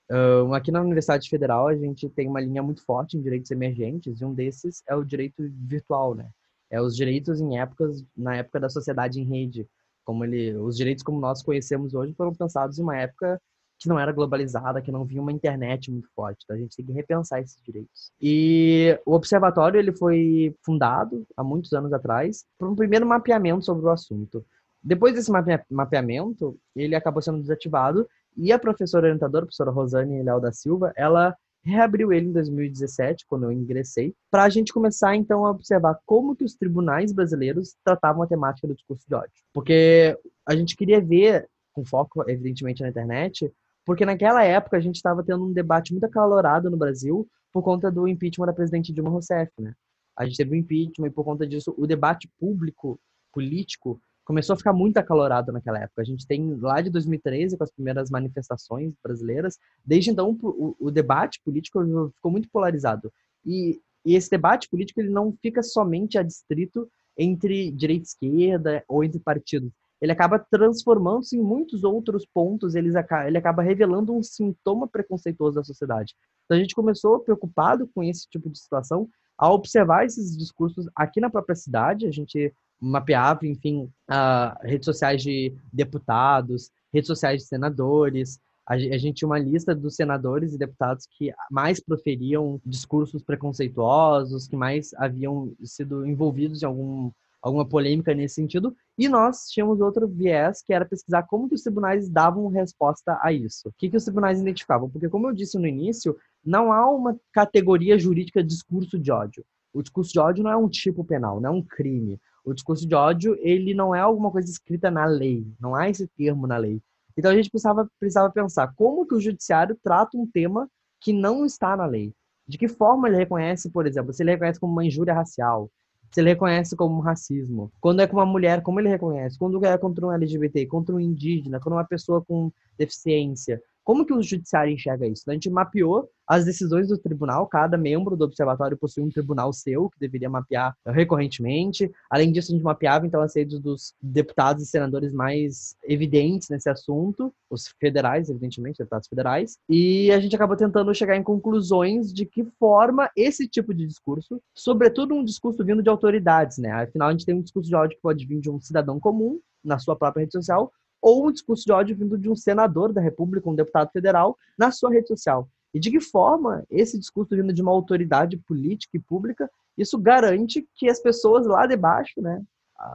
Aqui na Universidade Federal, a gente tem uma linha muito forte em direitos emergentes, e um desses é o direito virtual, né? É os direitos em épocas, na época da sociedade em rede. Como ele, os direitos como nós conhecemos hoje foram pensados em uma época que não era globalizada, que não vinha uma internet muito forte. Então a gente tem que repensar esses direitos. E o observatório ele foi fundado há muitos anos atrás por um primeiro mapeamento sobre o assunto. Depois desse mapeamento, ele acabou sendo desativado e a professora orientadora, a professora Rosane Léo da Silva, ela reabriu ele em 2017, quando eu ingressei, para a gente começar então a observar como que os tribunais brasileiros tratavam a temática do discurso de ódio. Porque a gente queria ver, com foco evidentemente na internet, porque naquela época a gente estava tendo um debate muito acalorado no Brasil por conta do impeachment da presidente Dilma Rousseff, né? A gente teve o impeachment e por conta disso o debate público político começou a ficar muito acalorado naquela época. A gente tem lá de 2013, com as primeiras manifestações brasileiras, desde então o, o debate político ficou muito polarizado. E, e, esse debate político ele não fica somente adstrito entre direita e esquerda ou entre partidos. Ele acaba transformando-se em muitos outros pontos, ele ele acaba revelando um sintoma preconceituoso da sociedade. Então a gente começou preocupado com esse tipo de situação a observar esses discursos aqui na própria cidade. A gente mapeava, enfim, uh, redes sociais de deputados, redes sociais de senadores. A, a gente tinha uma lista dos senadores e deputados que mais proferiam discursos preconceituosos, que mais haviam sido envolvidos em algum, alguma polêmica nesse sentido. E nós tínhamos outro viés, que era pesquisar como que os tribunais davam resposta a isso. O que, que os tribunais identificavam? Porque, como eu disse no início, não há uma categoria jurídica de discurso de ódio. O discurso de ódio não é um tipo penal, não é um crime. O discurso de ódio, ele não é alguma coisa escrita na lei, não há esse termo na lei. Então a gente precisava, precisava pensar como que o judiciário trata um tema que não está na lei. De que forma ele reconhece, por exemplo, se ele reconhece como uma injúria racial, se ele reconhece como um racismo. Quando é com uma mulher, como ele reconhece? Quando é contra um LGBT, contra um indígena, é uma pessoa com deficiência. Como que o judiciário enxerga isso? A gente mapeou as decisões do tribunal, cada membro do observatório possui um tribunal seu, que deveria mapear recorrentemente. Além disso, a gente mapeava então as redes dos deputados e senadores mais evidentes nesse assunto, os federais, evidentemente, deputados federais. E a gente acabou tentando chegar em conclusões de que forma esse tipo de discurso, sobretudo um discurso vindo de autoridades, né? Afinal, a gente tem um discurso de ódio que pode vir de um cidadão comum, na sua própria rede social, ou um discurso de ódio vindo de um senador da República, um deputado federal, na sua rede social. E de que forma esse discurso vindo de uma autoridade política e pública, isso garante que as pessoas lá de baixo, né,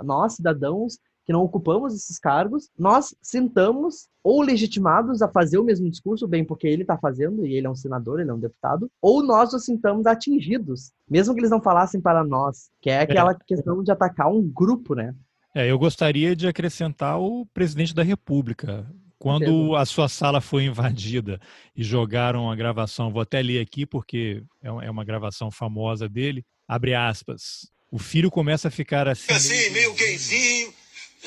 nós, cidadãos, que não ocupamos esses cargos, nós sintamos ou legitimados a fazer o mesmo discurso, bem porque ele está fazendo, e ele é um senador, ele é um deputado, ou nós nos sintamos atingidos, mesmo que eles não falassem para nós, que é aquela é. questão de atacar um grupo, né? É, eu gostaria de acrescentar o presidente da República. Quando a sua sala foi invadida e jogaram a gravação, vou até ler aqui porque é, é uma gravação famosa dele, abre aspas. O filho começa a ficar assim. Assim, meio gayzinho,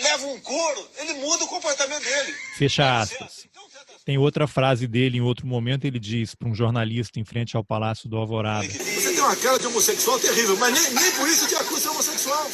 leva um couro, ele muda o comportamento dele. Fecha aspas. Então, Tem outra frase dele em outro momento, ele diz para um jornalista em frente ao Palácio do Alvorada. Você tem uma cara de homossexual terrível, mas nem, nem por isso te acusa de homossexual.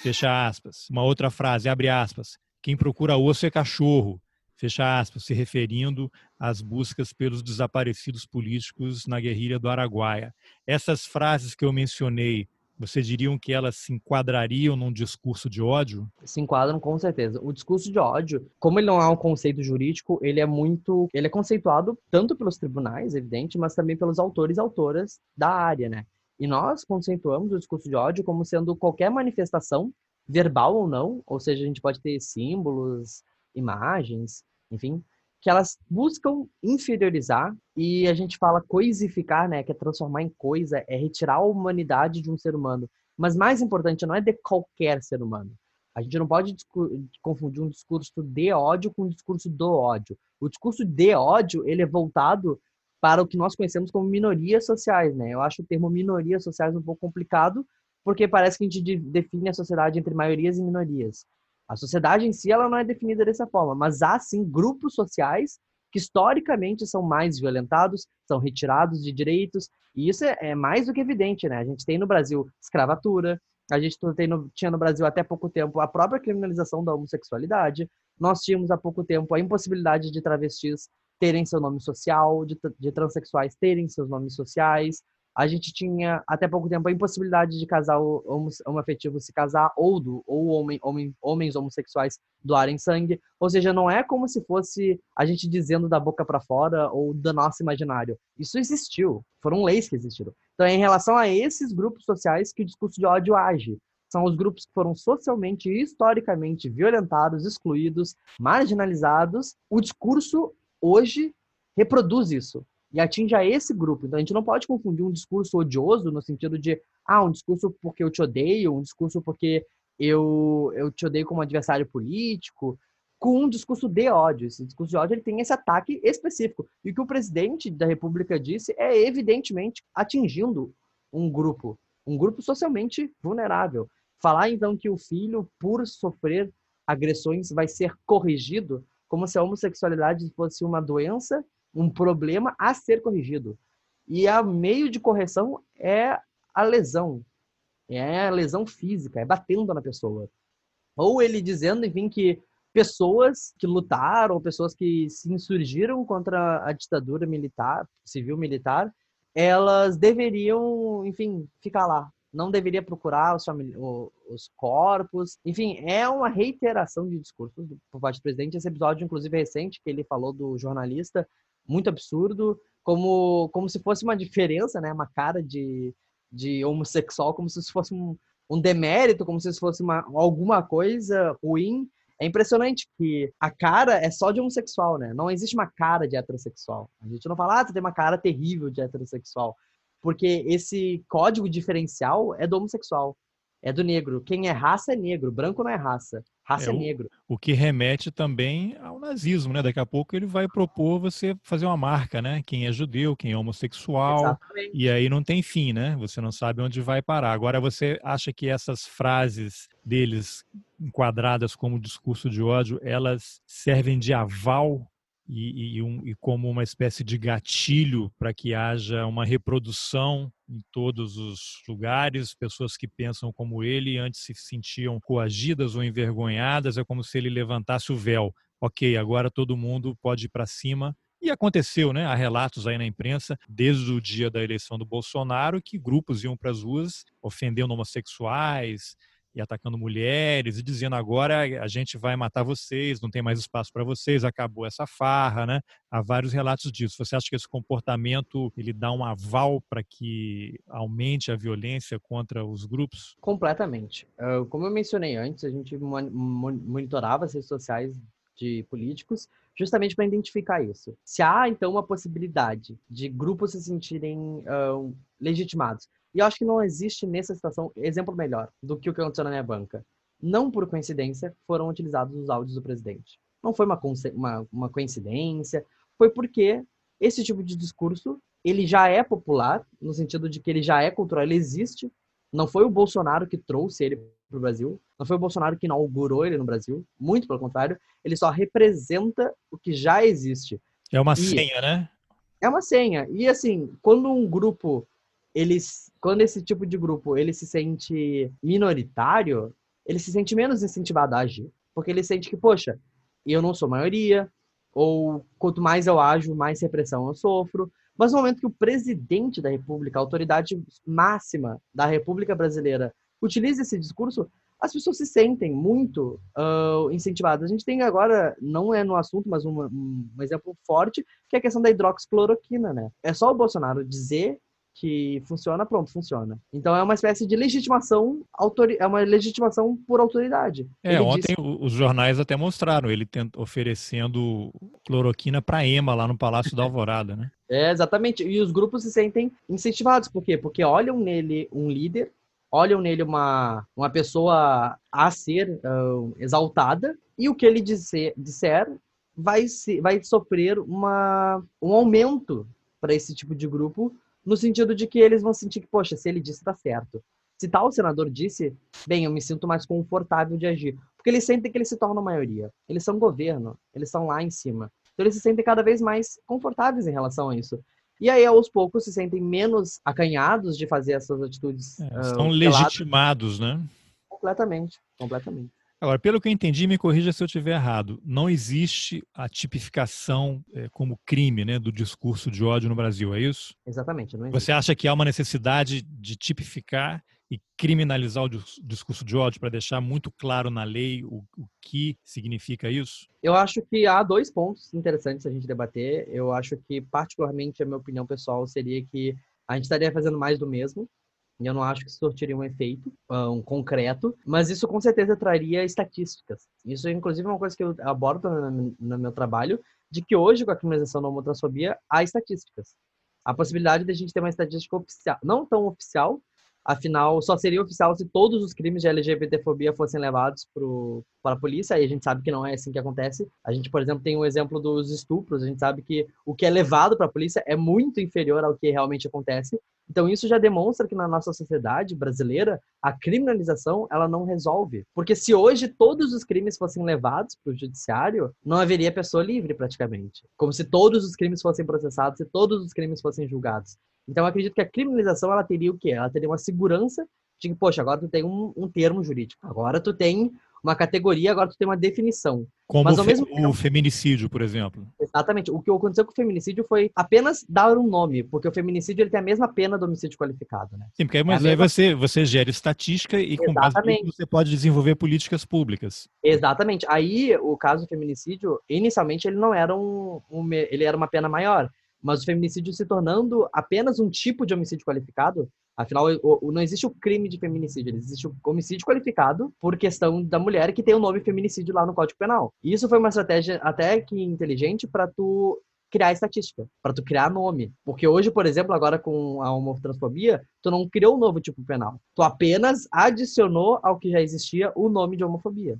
Fecha aspas. Uma outra frase, abre aspas. Quem procura osso é cachorro. Fecha aspas, se referindo às buscas pelos desaparecidos políticos na guerrilha do Araguaia. Essas frases que eu mencionei, você diriam que elas se enquadrariam num discurso de ódio? Se enquadram com certeza. O discurso de ódio, como ele não é um conceito jurídico, ele é muito, ele é conceituado tanto pelos tribunais, evidente, mas também pelos autores e autoras da área, né? E nós conceituamos o discurso de ódio como sendo qualquer manifestação, verbal ou não, ou seja, a gente pode ter símbolos, imagens, enfim, que elas buscam inferiorizar e a gente fala coisificar, né, que é transformar em coisa, é retirar a humanidade de um ser humano. Mas mais importante, não é de qualquer ser humano. A gente não pode confundir um discurso de ódio com um discurso do ódio. O discurso de ódio, ele é voltado para o que nós conhecemos como minorias sociais, né? Eu acho o termo minorias sociais um pouco complicado, porque parece que a gente define a sociedade entre maiorias e minorias. A sociedade em si ela não é definida dessa forma, mas há sim grupos sociais que historicamente são mais violentados, são retirados de direitos, e isso é, é mais do que evidente, né? A gente tem no Brasil escravatura, a gente no, tinha no Brasil até pouco tempo a própria criminalização da homossexualidade, nós tínhamos há pouco tempo a impossibilidade de travestis terem seu nome social, de, de transexuais terem seus nomes sociais, a gente tinha até pouco tempo a impossibilidade de casal homoafetivo se casar ou do ou homem, homem, homens homossexuais doarem sangue, ou seja, não é como se fosse a gente dizendo da boca para fora ou do nosso imaginário. Isso existiu, foram leis que existiram. Então, é em relação a esses grupos sociais que o discurso de ódio age. São os grupos que foram socialmente e historicamente violentados, excluídos, marginalizados. O discurso hoje reproduz isso e atinge a esse grupo. Então a gente não pode confundir um discurso odioso no sentido de, ah, um discurso porque eu te odeio, um discurso porque eu, eu te odeio como adversário político, com um discurso de ódio. Esse discurso de ódio ele tem esse ataque específico. E o que o presidente da República disse é evidentemente atingindo um grupo, um grupo socialmente vulnerável. Falar então que o filho, por sofrer agressões, vai ser corrigido, como se a homossexualidade fosse uma doença um problema a ser corrigido. E a meio de correção é a lesão. É a lesão física, é batendo na pessoa. Ou ele dizendo, enfim, que pessoas que lutaram, pessoas que se insurgiram contra a ditadura militar, civil militar, elas deveriam, enfim, ficar lá. Não deveria procurar os, os corpos. Enfim, é uma reiteração de discursos por parte do presidente. Esse episódio, inclusive, recente, que ele falou do jornalista, muito absurdo, como, como se fosse uma diferença, né? Uma cara de, de homossexual, como se fosse um, um demérito, como se fosse uma, alguma coisa ruim. É impressionante que a cara é só de homossexual, né? Não existe uma cara de heterossexual. A gente não fala, ah, tu tem uma cara terrível de heterossexual. Porque esse código diferencial é do homossexual é do negro. Quem é raça é negro, branco não é raça. Raça é, é negro. O, o, que remete também ao nazismo, né? Daqui a pouco ele vai propor você fazer uma marca, né? Quem é judeu, quem é homossexual. Exatamente. E aí não tem fim, né? Você não sabe onde vai parar. Agora você acha que essas frases deles enquadradas como discurso de ódio, elas servem de aval e, e, um, e, como uma espécie de gatilho para que haja uma reprodução em todos os lugares, pessoas que pensam como ele antes se sentiam coagidas ou envergonhadas, é como se ele levantasse o véu. Ok, agora todo mundo pode ir para cima. E aconteceu, né? Há relatos aí na imprensa, desde o dia da eleição do Bolsonaro, que grupos iam para as ruas ofendendo homossexuais, e atacando mulheres e dizendo agora a gente vai matar vocês, não tem mais espaço para vocês, acabou essa farra, né? Há vários relatos disso. Você acha que esse comportamento ele dá um aval para que aumente a violência contra os grupos? Completamente. Como eu mencionei antes, a gente monitorava as redes sociais de políticos justamente para identificar isso. Se há então uma possibilidade de grupos se sentirem uh, legitimados e eu acho que não existe nessa situação exemplo melhor do que o que aconteceu na minha banca. Não por coincidência foram utilizados os áudios do presidente. Não foi uma, uma, uma coincidência, foi porque esse tipo de discurso ele já é popular, no sentido de que ele já é cultural, ele existe. Não foi o Bolsonaro que trouxe ele para o Brasil, não foi o Bolsonaro que inaugurou ele no Brasil, muito pelo contrário, ele só representa o que já existe. É uma e senha, né? É uma senha. E assim, quando um grupo eles, quando esse tipo de grupo ele se sente minoritário, ele se sente menos incentivado a agir, porque ele sente que, poxa, eu não sou maioria, ou quanto mais eu ajo, mais repressão eu sofro. Mas no momento que o presidente da República, a autoridade máxima da República Brasileira, utiliza esse discurso, as pessoas se sentem muito uh, incentivadas. A gente tem agora, não é no assunto, mas um, um, exemplo forte, que é a questão da hidroxicloroquina, né? É só o Bolsonaro dizer que funciona, pronto, funciona. Então é uma espécie de legitimação, é uma legitimação por autoridade. É, ele ontem disse... os jornais até mostraram ele oferecendo cloroquina para Ema lá no Palácio da Alvorada, né? É, exatamente. E os grupos se sentem incentivados. Por quê? Porque olham nele um líder, olham nele uma, uma pessoa a ser uh, exaltada, e o que ele disser, disser vai, se, vai sofrer uma, um aumento para esse tipo de grupo no sentido de que eles vão sentir que, poxa, se ele disse, tá certo. Se tal senador disse, bem, eu me sinto mais confortável de agir. Porque eles sentem que eles se tornam maioria. Eles são governo, eles estão lá em cima. Então eles se sentem cada vez mais confortáveis em relação a isso. E aí, aos poucos, se sentem menos acanhados de fazer essas atitudes. É, estão uh, legitimados, né? Completamente, completamente. Agora, pelo que eu entendi, me corrija se eu estiver errado, não existe a tipificação é, como crime né, do discurso de ódio no Brasil, é isso? Exatamente. Você acha que há uma necessidade de tipificar e criminalizar o discurso de ódio para deixar muito claro na lei o, o, que significa isso? Eu acho que há dois pontos interessantes a gente debater. Eu acho que, particularmente, a minha opinião pessoal seria que a gente estaria fazendo mais do mesmo. Eu não acho que isso surtiria um efeito um, concreto, mas isso com certeza traria estatísticas. Isso, inclusive, é uma coisa que eu abordo no meu trabalho, de que hoje, com a criminalização da homotransfobia, há estatísticas. A possibilidade de a gente ter uma estatística oficial, não tão oficial, Afinal, só seria oficial se todos os crimes de LGBTfobia fossem levados para a polícia, e a gente sabe que não é assim que acontece. A gente, por exemplo, tem o exemplo dos estupros, a gente sabe que o que é levado para a polícia é muito inferior ao que realmente acontece. Então isso já demonstra que na nossa sociedade brasileira a criminalização ela não resolve, porque se hoje todos os crimes fossem levados para o judiciário, não haveria pessoa livre praticamente, como se todos os crimes fossem processados e todos os crimes fossem julgados. Então, eu acredito que a criminalização ela teria o quê? Ela teria uma segurança de que, poxa, agora tu tem um, um termo jurídico, agora tu tem uma categoria, agora tu tem uma definição. Como Mas, o, fe tempo, o, feminicídio, por exemplo. Exatamente. O que aconteceu com o feminicídio foi apenas dar um nome, porque o feminicídio ele tem a mesma pena do homicídio qualificado, né? Sim, porque aí, mas é aí você, você gera estatística e com base nisso você pode desenvolver políticas públicas. Exatamente. Aí, o caso do feminicídio, inicialmente ele não era um, um ele era uma pena maior mas o feminicídio se tornando apenas um tipo de homicídio qualificado, afinal, o, o, não existe o crime de feminicídio, existe o homicídio qualificado por questão da mulher que tem o nome feminicídio lá no Código Penal. E isso foi uma estratégia até que inteligente para tu criar estatística, para tu criar nome. Porque hoje, por exemplo, agora com a homotransfobia, tu não criou um novo tipo penal. Tu apenas adicionou ao que já existia o nome de homofobia.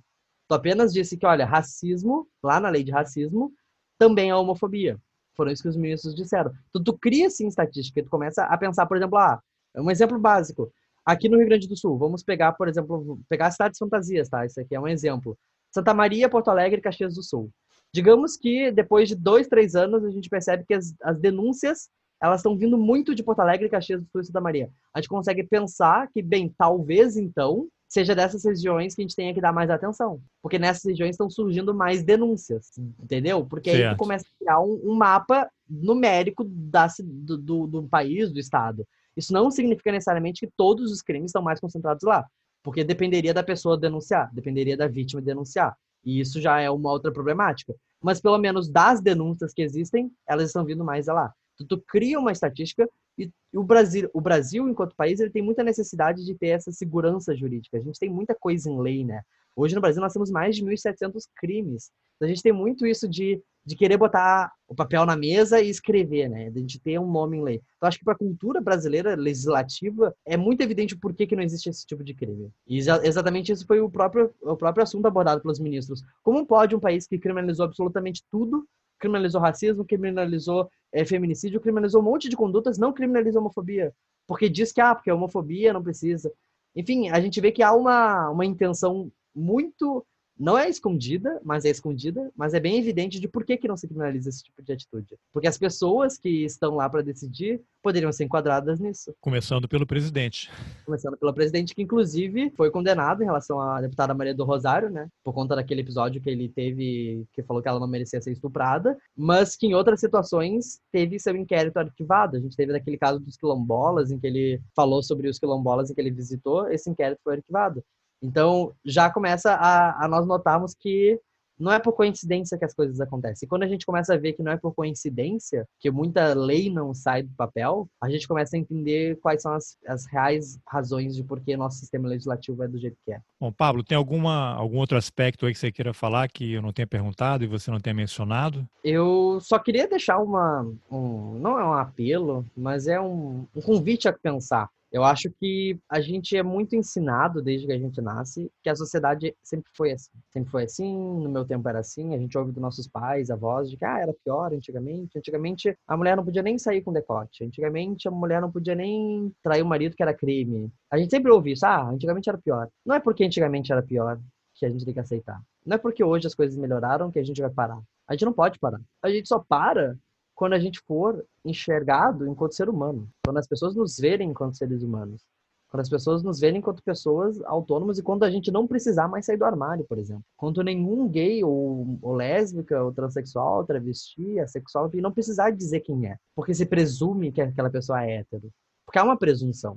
Tu apenas disse que, olha, racismo, lá na lei de racismo, também é homofobia. Foram isso que os ministros disseram. Então, tu cria, sim, estatística. Tu começa a pensar, por exemplo, ah, um exemplo básico. Aqui no Rio Grande do Sul, vamos pegar, por exemplo, pegar cidades fantasias, tá? Isso aqui é um exemplo. Santa Maria, Porto Alegre Caxias do Sul. Digamos que depois de dois, três anos, a gente percebe que as, as denúncias elas estão vindo muito de Porto Alegre, Caxias do Sul e Santa Maria. A gente consegue pensar que, bem, talvez então seja dessas regiões que a gente tenha que dar mais atenção. Porque nessas regiões estão surgindo mais denúncias, entendeu? Porque certo. aí tu começa a criar um, um mapa numérico da, do, do, do, país, do estado. Isso não significa necessariamente que todos os crimes estão mais concentrados lá. Porque dependeria da pessoa denunciar, dependeria da vítima denunciar. E isso já é uma outra problemática. Mas pelo menos das denúncias que existem, elas estão vindo mais lá. Tu, tu cria uma estatística e o Brasil, o Brasil, enquanto país, ele tem muita necessidade de ter essa segurança jurídica. A gente tem muita coisa em lei, né? Hoje no Brasil nós temos mais de 1.700 crimes. Então, a gente tem muito isso de, de querer botar o papel na mesa e escrever, né? De ter um nome em lei. Então, acho que para a cultura brasileira legislativa é muito evidente por que, que não existe esse tipo de crime. E exatamente isso foi o próprio, o próprio assunto abordado pelos ministros. Como pode um país que criminalizou absolutamente tudo criminalizou racismo, criminalizou é, feminicídio, criminalizou um monte de condutas, não criminaliza homofobia. Porque diz que, ah, porque a homofobia não precisa. Enfim, a gente vê que há uma, uma intenção muito não é escondida, mas é escondida, mas é bem evidente de por que, que não se criminaliza esse tipo de atitude. Porque as pessoas que estão lá para decidir poderiam ser enquadradas nisso. Começando pelo presidente. Começando pelo presidente, que inclusive foi condenado em relação à deputada Maria do Rosário, né? Por conta daquele episódio que ele teve, que falou que ela não merecia ser estuprada, mas que em outras situações teve seu inquérito arquivado. A gente teve daquele caso dos quilombolas, em que ele falou sobre os quilombolas em que ele visitou, esse inquérito foi arquivado. Então, já começa a, a nós notarmos que não é por coincidência que as coisas acontecem. E quando a gente começa a ver que não é por coincidência, que muita lei não sai do papel, a gente começa a entender quais são as, as reais razões de por que nosso sistema legislativo é do jeito que é. Bom, Pablo, tem alguma, algum outro aspecto aí que você queira falar que eu não tenha perguntado e você não tenha mencionado? Eu só queria deixar uma. Um, não é um apelo, mas é um, um convite a pensar. Eu acho que a gente é muito ensinado desde que a gente nasce que a sociedade sempre foi assim. Sempre foi assim, no meu tempo era assim. A gente ouve dos nossos pais, avós, de que ah, era pior antigamente. Antigamente a mulher não podia nem sair com decote. Antigamente a mulher não podia nem trair o marido, que era crime. A gente sempre ouve isso. Ah, antigamente era pior. Não é porque antigamente era pior que a gente tem que aceitar. Não é porque hoje as coisas melhoraram que a gente vai parar. A gente não pode parar. A gente só para quando a gente for enxergado enquanto ser humano, quando as pessoas nos verem enquanto seres humanos, quando as pessoas nos verem enquanto pessoas autônomas e quando a gente não precisar mais sair do armário, por exemplo. Quando nenhum gay ou, ou lésbica, ou transexual, travesti, assexual, não precisar dizer quem é, porque se presume que aquela pessoa é hétero. Porque há uma presunção.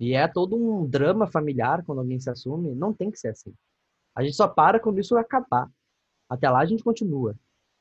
E é todo um drama familiar quando alguém se assume, não tem que ser assim. A gente só para quando isso acabar. Até lá a gente continua.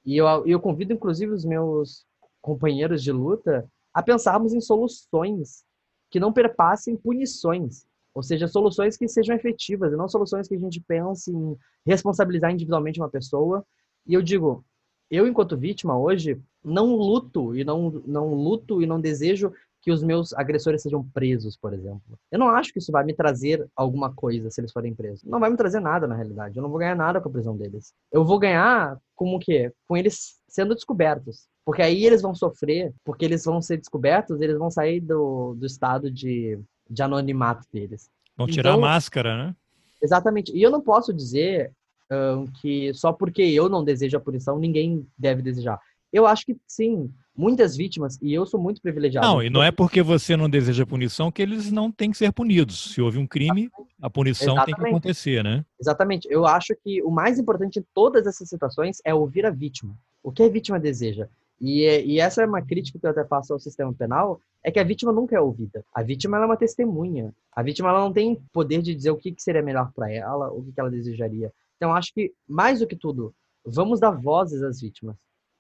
E eu, eu convido, inclusive, os meus companheiros de luta a pensarmos em soluções que não perpassem punições. Ou seja, soluções que sejam efetivas, e não soluções que a gente pense em responsabilizar individualmente uma pessoa. E eu digo, eu, enquanto vítima, hoje, não luto e não, não luto e não desejo que os meus agressores sejam presos, por exemplo. Eu não acho que isso vai me trazer alguma coisa se eles forem presos. Não vai me trazer nada, na realidade. Eu não vou ganhar nada com a prisão deles. Eu vou ganhar com o quê? Com eles sendo descobertos. Porque aí eles vão sofrer, porque eles vão ser descobertos, eles vão sair do, do estado de, de anonimato deles. Vão tirar então, a máscara, né? Exatamente. E eu não posso dizer um, que só porque eu não desejo a punição, ninguém deve desejar. Eu acho que sim, muitas vítimas, e eu sou muito privilegiado. Não, e não é porque você não deseja punição que eles não têm que ser punidos. Se houve um crime, a punição Exatamente. tem que acontecer, né? Exatamente. Eu acho que o mais importante em todas essas situações é ouvir a vítima. O que a vítima deseja. E, e essa é uma crítica que eu até faço ao sistema penal, é que a vítima nunca é ouvida. A vítima é uma testemunha. A vítima ela não tem poder de dizer o que, que seria melhor para ela, o que, que ela desejaria. Então, acho que, mais do que tudo, vamos dar vozes às vítimas.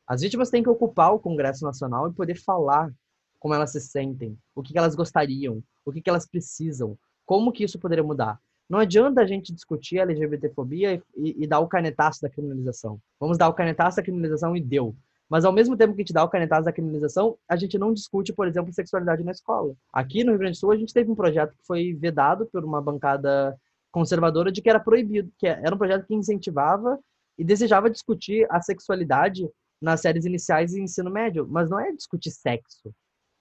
As vítimas têm que ocupar o Congresso Nacional e poder falar como elas se sentem, o que elas gostariam, o que elas precisam, como que isso poderia mudar. Não adianta a gente discutir a LGBTfobia e, e dar o canetaço da criminalização. Vamos dar o canetaço da criminalização e deu. Mas ao mesmo tempo que a gente dá o canetaço da criminalização, a gente não discute, por exemplo, sexualidade na escola. Aqui no Rio Grande do Sul, a gente teve um projeto que foi vedado por uma bancada conservadora de que era proibido, que era um projeto que incentivava e desejava discutir a sexualidade nas séries iniciais de ensino médio, mas não é discutir sexo.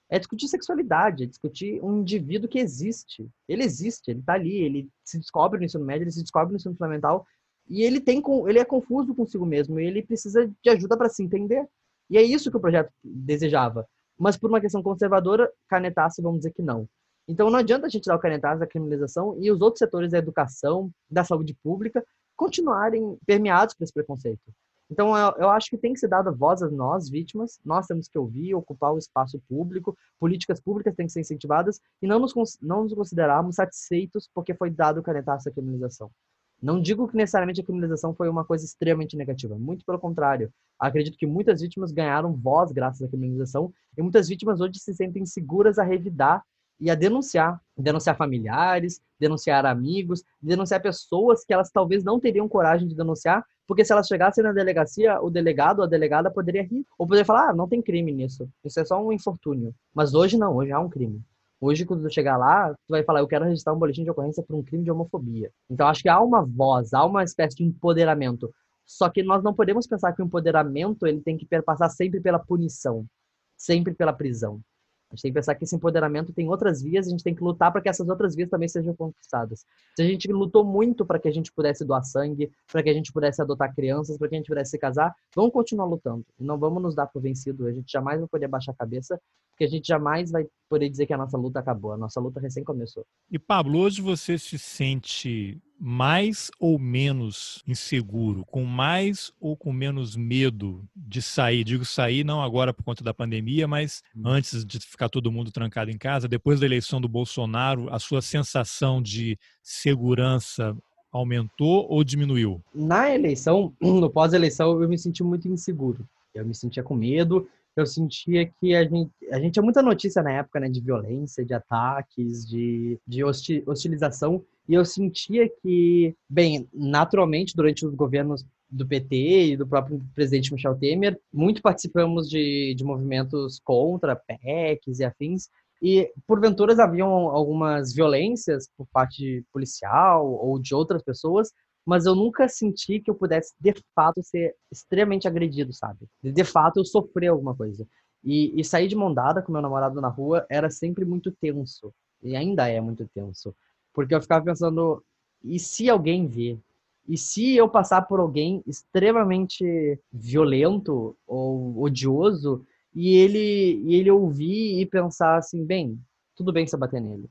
É discutir sexualidade, é discutir um indivíduo que existe. Ele existe, ele está ali, ele se descobre no ensino médio, ele se descobre no ensino fundamental e ele tem ele é confuso consigo mesmo, e ele precisa de ajuda para se entender. E é isso que o projeto desejava. Mas por uma questão conservadora, canetasse, vamos dizer que não. Então não adianta a gente dar o canetaço da criminalização e os outros setores da educação, da saúde pública, continuarem permeados por esse preconceito. Então, eu, eu, acho que tem que ser dada voz a nós, vítimas. Nós temos que ouvir, ocupar o espaço público. Políticas públicas têm que ser incentivadas e não nos, não nos considerarmos satisfeitos porque foi dado o canetaço da criminalização. Não digo que necessariamente a criminalização foi uma coisa extremamente negativa. Muito pelo contrário. Acredito que muitas vítimas ganharam voz graças à criminalização e muitas vítimas hoje se sentem seguras a revidar e a denunciar. Denunciar familiares, denunciar amigos, denunciar pessoas que elas talvez não teriam coragem de denunciar porque se elas chegassem na delegacia, o delegado ou a delegada poderia rir. Ou poderia falar, ah, não tem crime nisso. Isso é só um infortúnio. Mas hoje não, hoje há um crime. Hoje, quando tu chegar lá, tu vai falar, eu quero registrar um boletim de ocorrência por um crime de homofobia. Então, acho que há uma voz, há uma espécie de empoderamento. Só que nós não podemos pensar que o empoderamento ele tem que passar sempre pela punição, sempre pela prisão. A gente tem que pensar que esse empoderamento tem outras vias, a gente tem que lutar para que essas outras vias também sejam conquistadas. Se a gente lutou muito para que a gente pudesse doar sangue, para que a gente pudesse adotar crianças, para que a gente pudesse se casar, vamos continuar lutando. Não vamos nos dar por vencido. A gente jamais vai poder baixar a cabeça, porque a gente jamais vai poder dizer que a nossa luta acabou. A nossa luta recém começou. E Pablo, hoje você se sente mais ou menos inseguro, com mais ou com menos medo de sair? Digo sair não agora por conta da pandemia, mas hum. antes de ficar todo mundo trancado em casa, depois da eleição do Bolsonaro, a sua sensação de segurança aumentou ou diminuiu? Na eleição, no pós-eleição, eu me senti muito inseguro. Eu me sentia com medo, eu sentia que a gente, a gente tinha muita notícia na época, né, de violência, de ataques, de, de hostilização, e eu sentia que, bem, naturalmente, durante os governos do PT e do próprio presidente Michel Temer, muito participamos de, de movimentos contra PECs e afins, E, porventura, haviam algumas violências por parte policial ou de outras pessoas, mas eu nunca senti que eu pudesse, de fato, ser extremamente agredido, sabe? De fato, eu sofrer alguma coisa. E, e sair de mão dada com meu namorado na rua era sempre muito tenso. E ainda é muito tenso. Porque eu ficava pensando, e se alguém ver? E se eu passar por alguém extremamente violento ou odioso e ele, e ele ouvir e pensar assim, bem, tudo bem se bater nele.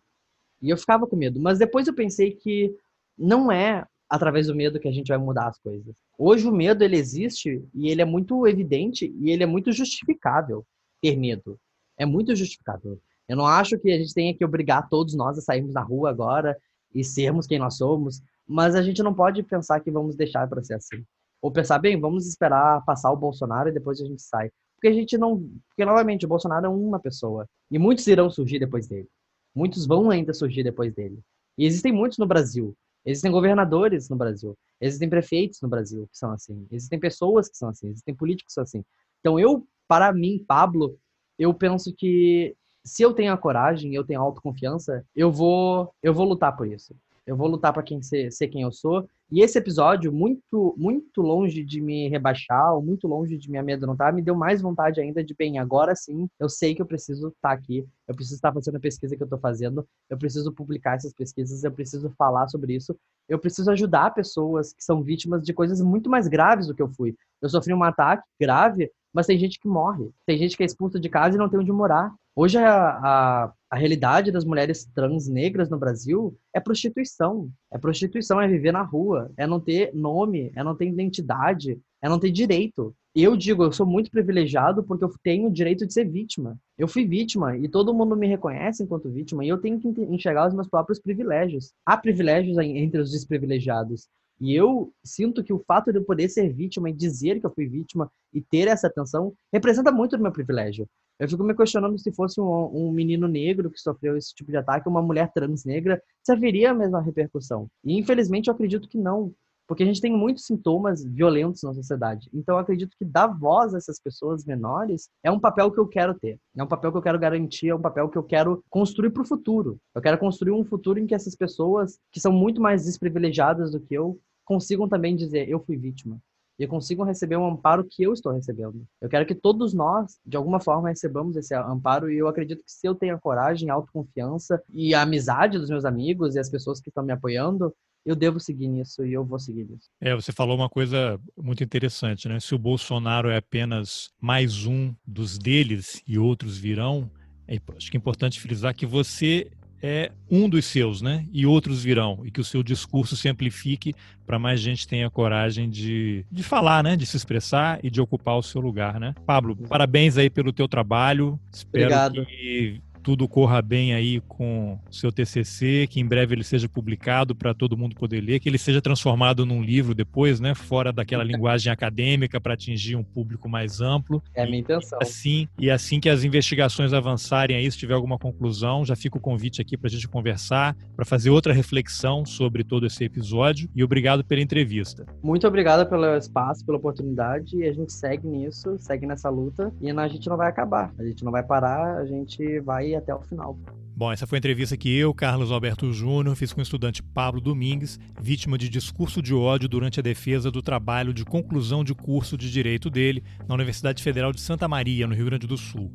E eu ficava com medo. Mas depois eu pensei que não é através do medo que a gente vai mudar as coisas. Hoje o medo ele existe e ele é muito evidente e ele é muito justificável ter medo. É muito justificável. Eu não acho que a gente tenha que obrigar todos nós a sairmos na rua agora e sermos quem nós somos, mas a gente não pode pensar que vamos deixar para ser assim. Ou pensar, bem, vamos esperar passar o Bolsonaro e depois a gente sai. Porque a gente não. Porque, novamente, o Bolsonaro é uma pessoa. E muitos irão surgir depois dele. Muitos vão ainda surgir depois dele. E existem muitos no Brasil. Existem governadores no Brasil. Existem prefeitos no Brasil que são assim. Existem pessoas que são assim. Existem políticos que são assim. Então, eu, para mim, Pablo, eu penso que se eu tenho a coragem, eu tenho a autoconfiança, eu vou, eu vou lutar por isso. Eu vou lutar para quem ser, ser quem eu sou. E esse episódio, muito, muito longe de me rebaixar, ou muito longe de me amedrontar, me deu mais vontade ainda de, bem, agora sim, eu sei que eu preciso estar tá aqui, eu preciso estar fazendo a pesquisa que eu estou fazendo, eu preciso publicar essas pesquisas, eu preciso falar sobre isso, eu preciso ajudar pessoas que são vítimas de coisas muito mais graves do que eu fui. Eu sofri um ataque grave, mas tem gente que morre, tem gente que é expulsa de casa e não tem onde morar. Hoje a, a, a, realidade das mulheres trans negras no Brasil é prostituição. É prostituição, é viver na rua, é não ter nome, é não ter identidade, é não ter direito. Eu digo, eu sou muito privilegiado porque eu tenho o direito de ser vítima. Eu fui vítima e todo mundo me reconhece enquanto vítima e eu tenho que enxergar os meus próprios privilégios. Há privilégios entre os desprivilegiados. E eu sinto que o fato de eu poder ser vítima e dizer que eu fui vítima e ter essa atenção representa muito do meu privilégio. Eu fico me questionando se fosse um, um, menino negro que sofreu esse tipo de ataque, uma mulher trans negra, se haveria a mesma repercussão. E infelizmente eu acredito que não, porque a gente tem muitos sintomas violentos na sociedade. Então eu acredito que dar voz a essas pessoas menores é um papel que eu quero ter, é um papel que eu quero garantir, é um papel que eu quero construir para o futuro. Eu quero construir um futuro em que essas pessoas que são muito mais desprivilegiadas do que eu consigam também dizer eu fui vítima e consigam receber um amparo que eu estou recebendo. Eu quero que todos nós, de alguma forma, recebamos esse amparo e eu acredito que se eu tenho a coragem, a autoconfiança e a amizade dos meus amigos e as pessoas que estão me apoiando, eu devo seguir nisso e eu vou seguir nisso. É, você falou uma coisa muito interessante, né? Se o Bolsonaro é apenas mais um dos deles e outros virão, é, acho que é importante frisar que você é um dos seus, né? E outros virão. E que o seu discurso se amplifique para mais gente tenha coragem de, de falar, né? De se expressar e de ocupar o seu lugar, né? Pablo, parabéns aí pelo teu trabalho. Espero Obrigado. que tudo corra bem aí com o seu TCC, que em breve ele seja publicado para todo mundo poder ler, que ele seja transformado num livro depois, né, fora daquela linguagem acadêmica para atingir um público mais amplo. É a minha intenção. E assim, e assim que as investigações avançarem aí, se tiver alguma conclusão, já fica o convite aqui para a gente conversar, para fazer outra reflexão sobre todo esse episódio. E obrigado pela entrevista. Muito obrigado pelo espaço, pela oportunidade. E a gente segue nisso, segue nessa luta e a gente não vai acabar. A gente não vai parar, a gente vai até o final. Bom, essa foi a entrevista que eu, Carlos Alberto Júnior, fiz com o estudante Pablo Domingues, vítima de discurso de ódio durante a defesa do trabalho de conclusão de curso de direito dele na Universidade Federal de Santa Maria, no Rio Grande do Sul.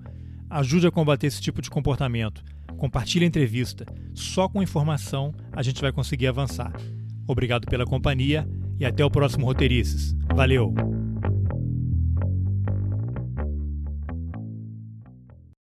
Ajude a combater esse tipo de comportamento. Compartilhe a entrevista. Só com informação a gente vai conseguir avançar. Obrigado pela companhia e até o próximo Roteirices. Valeu!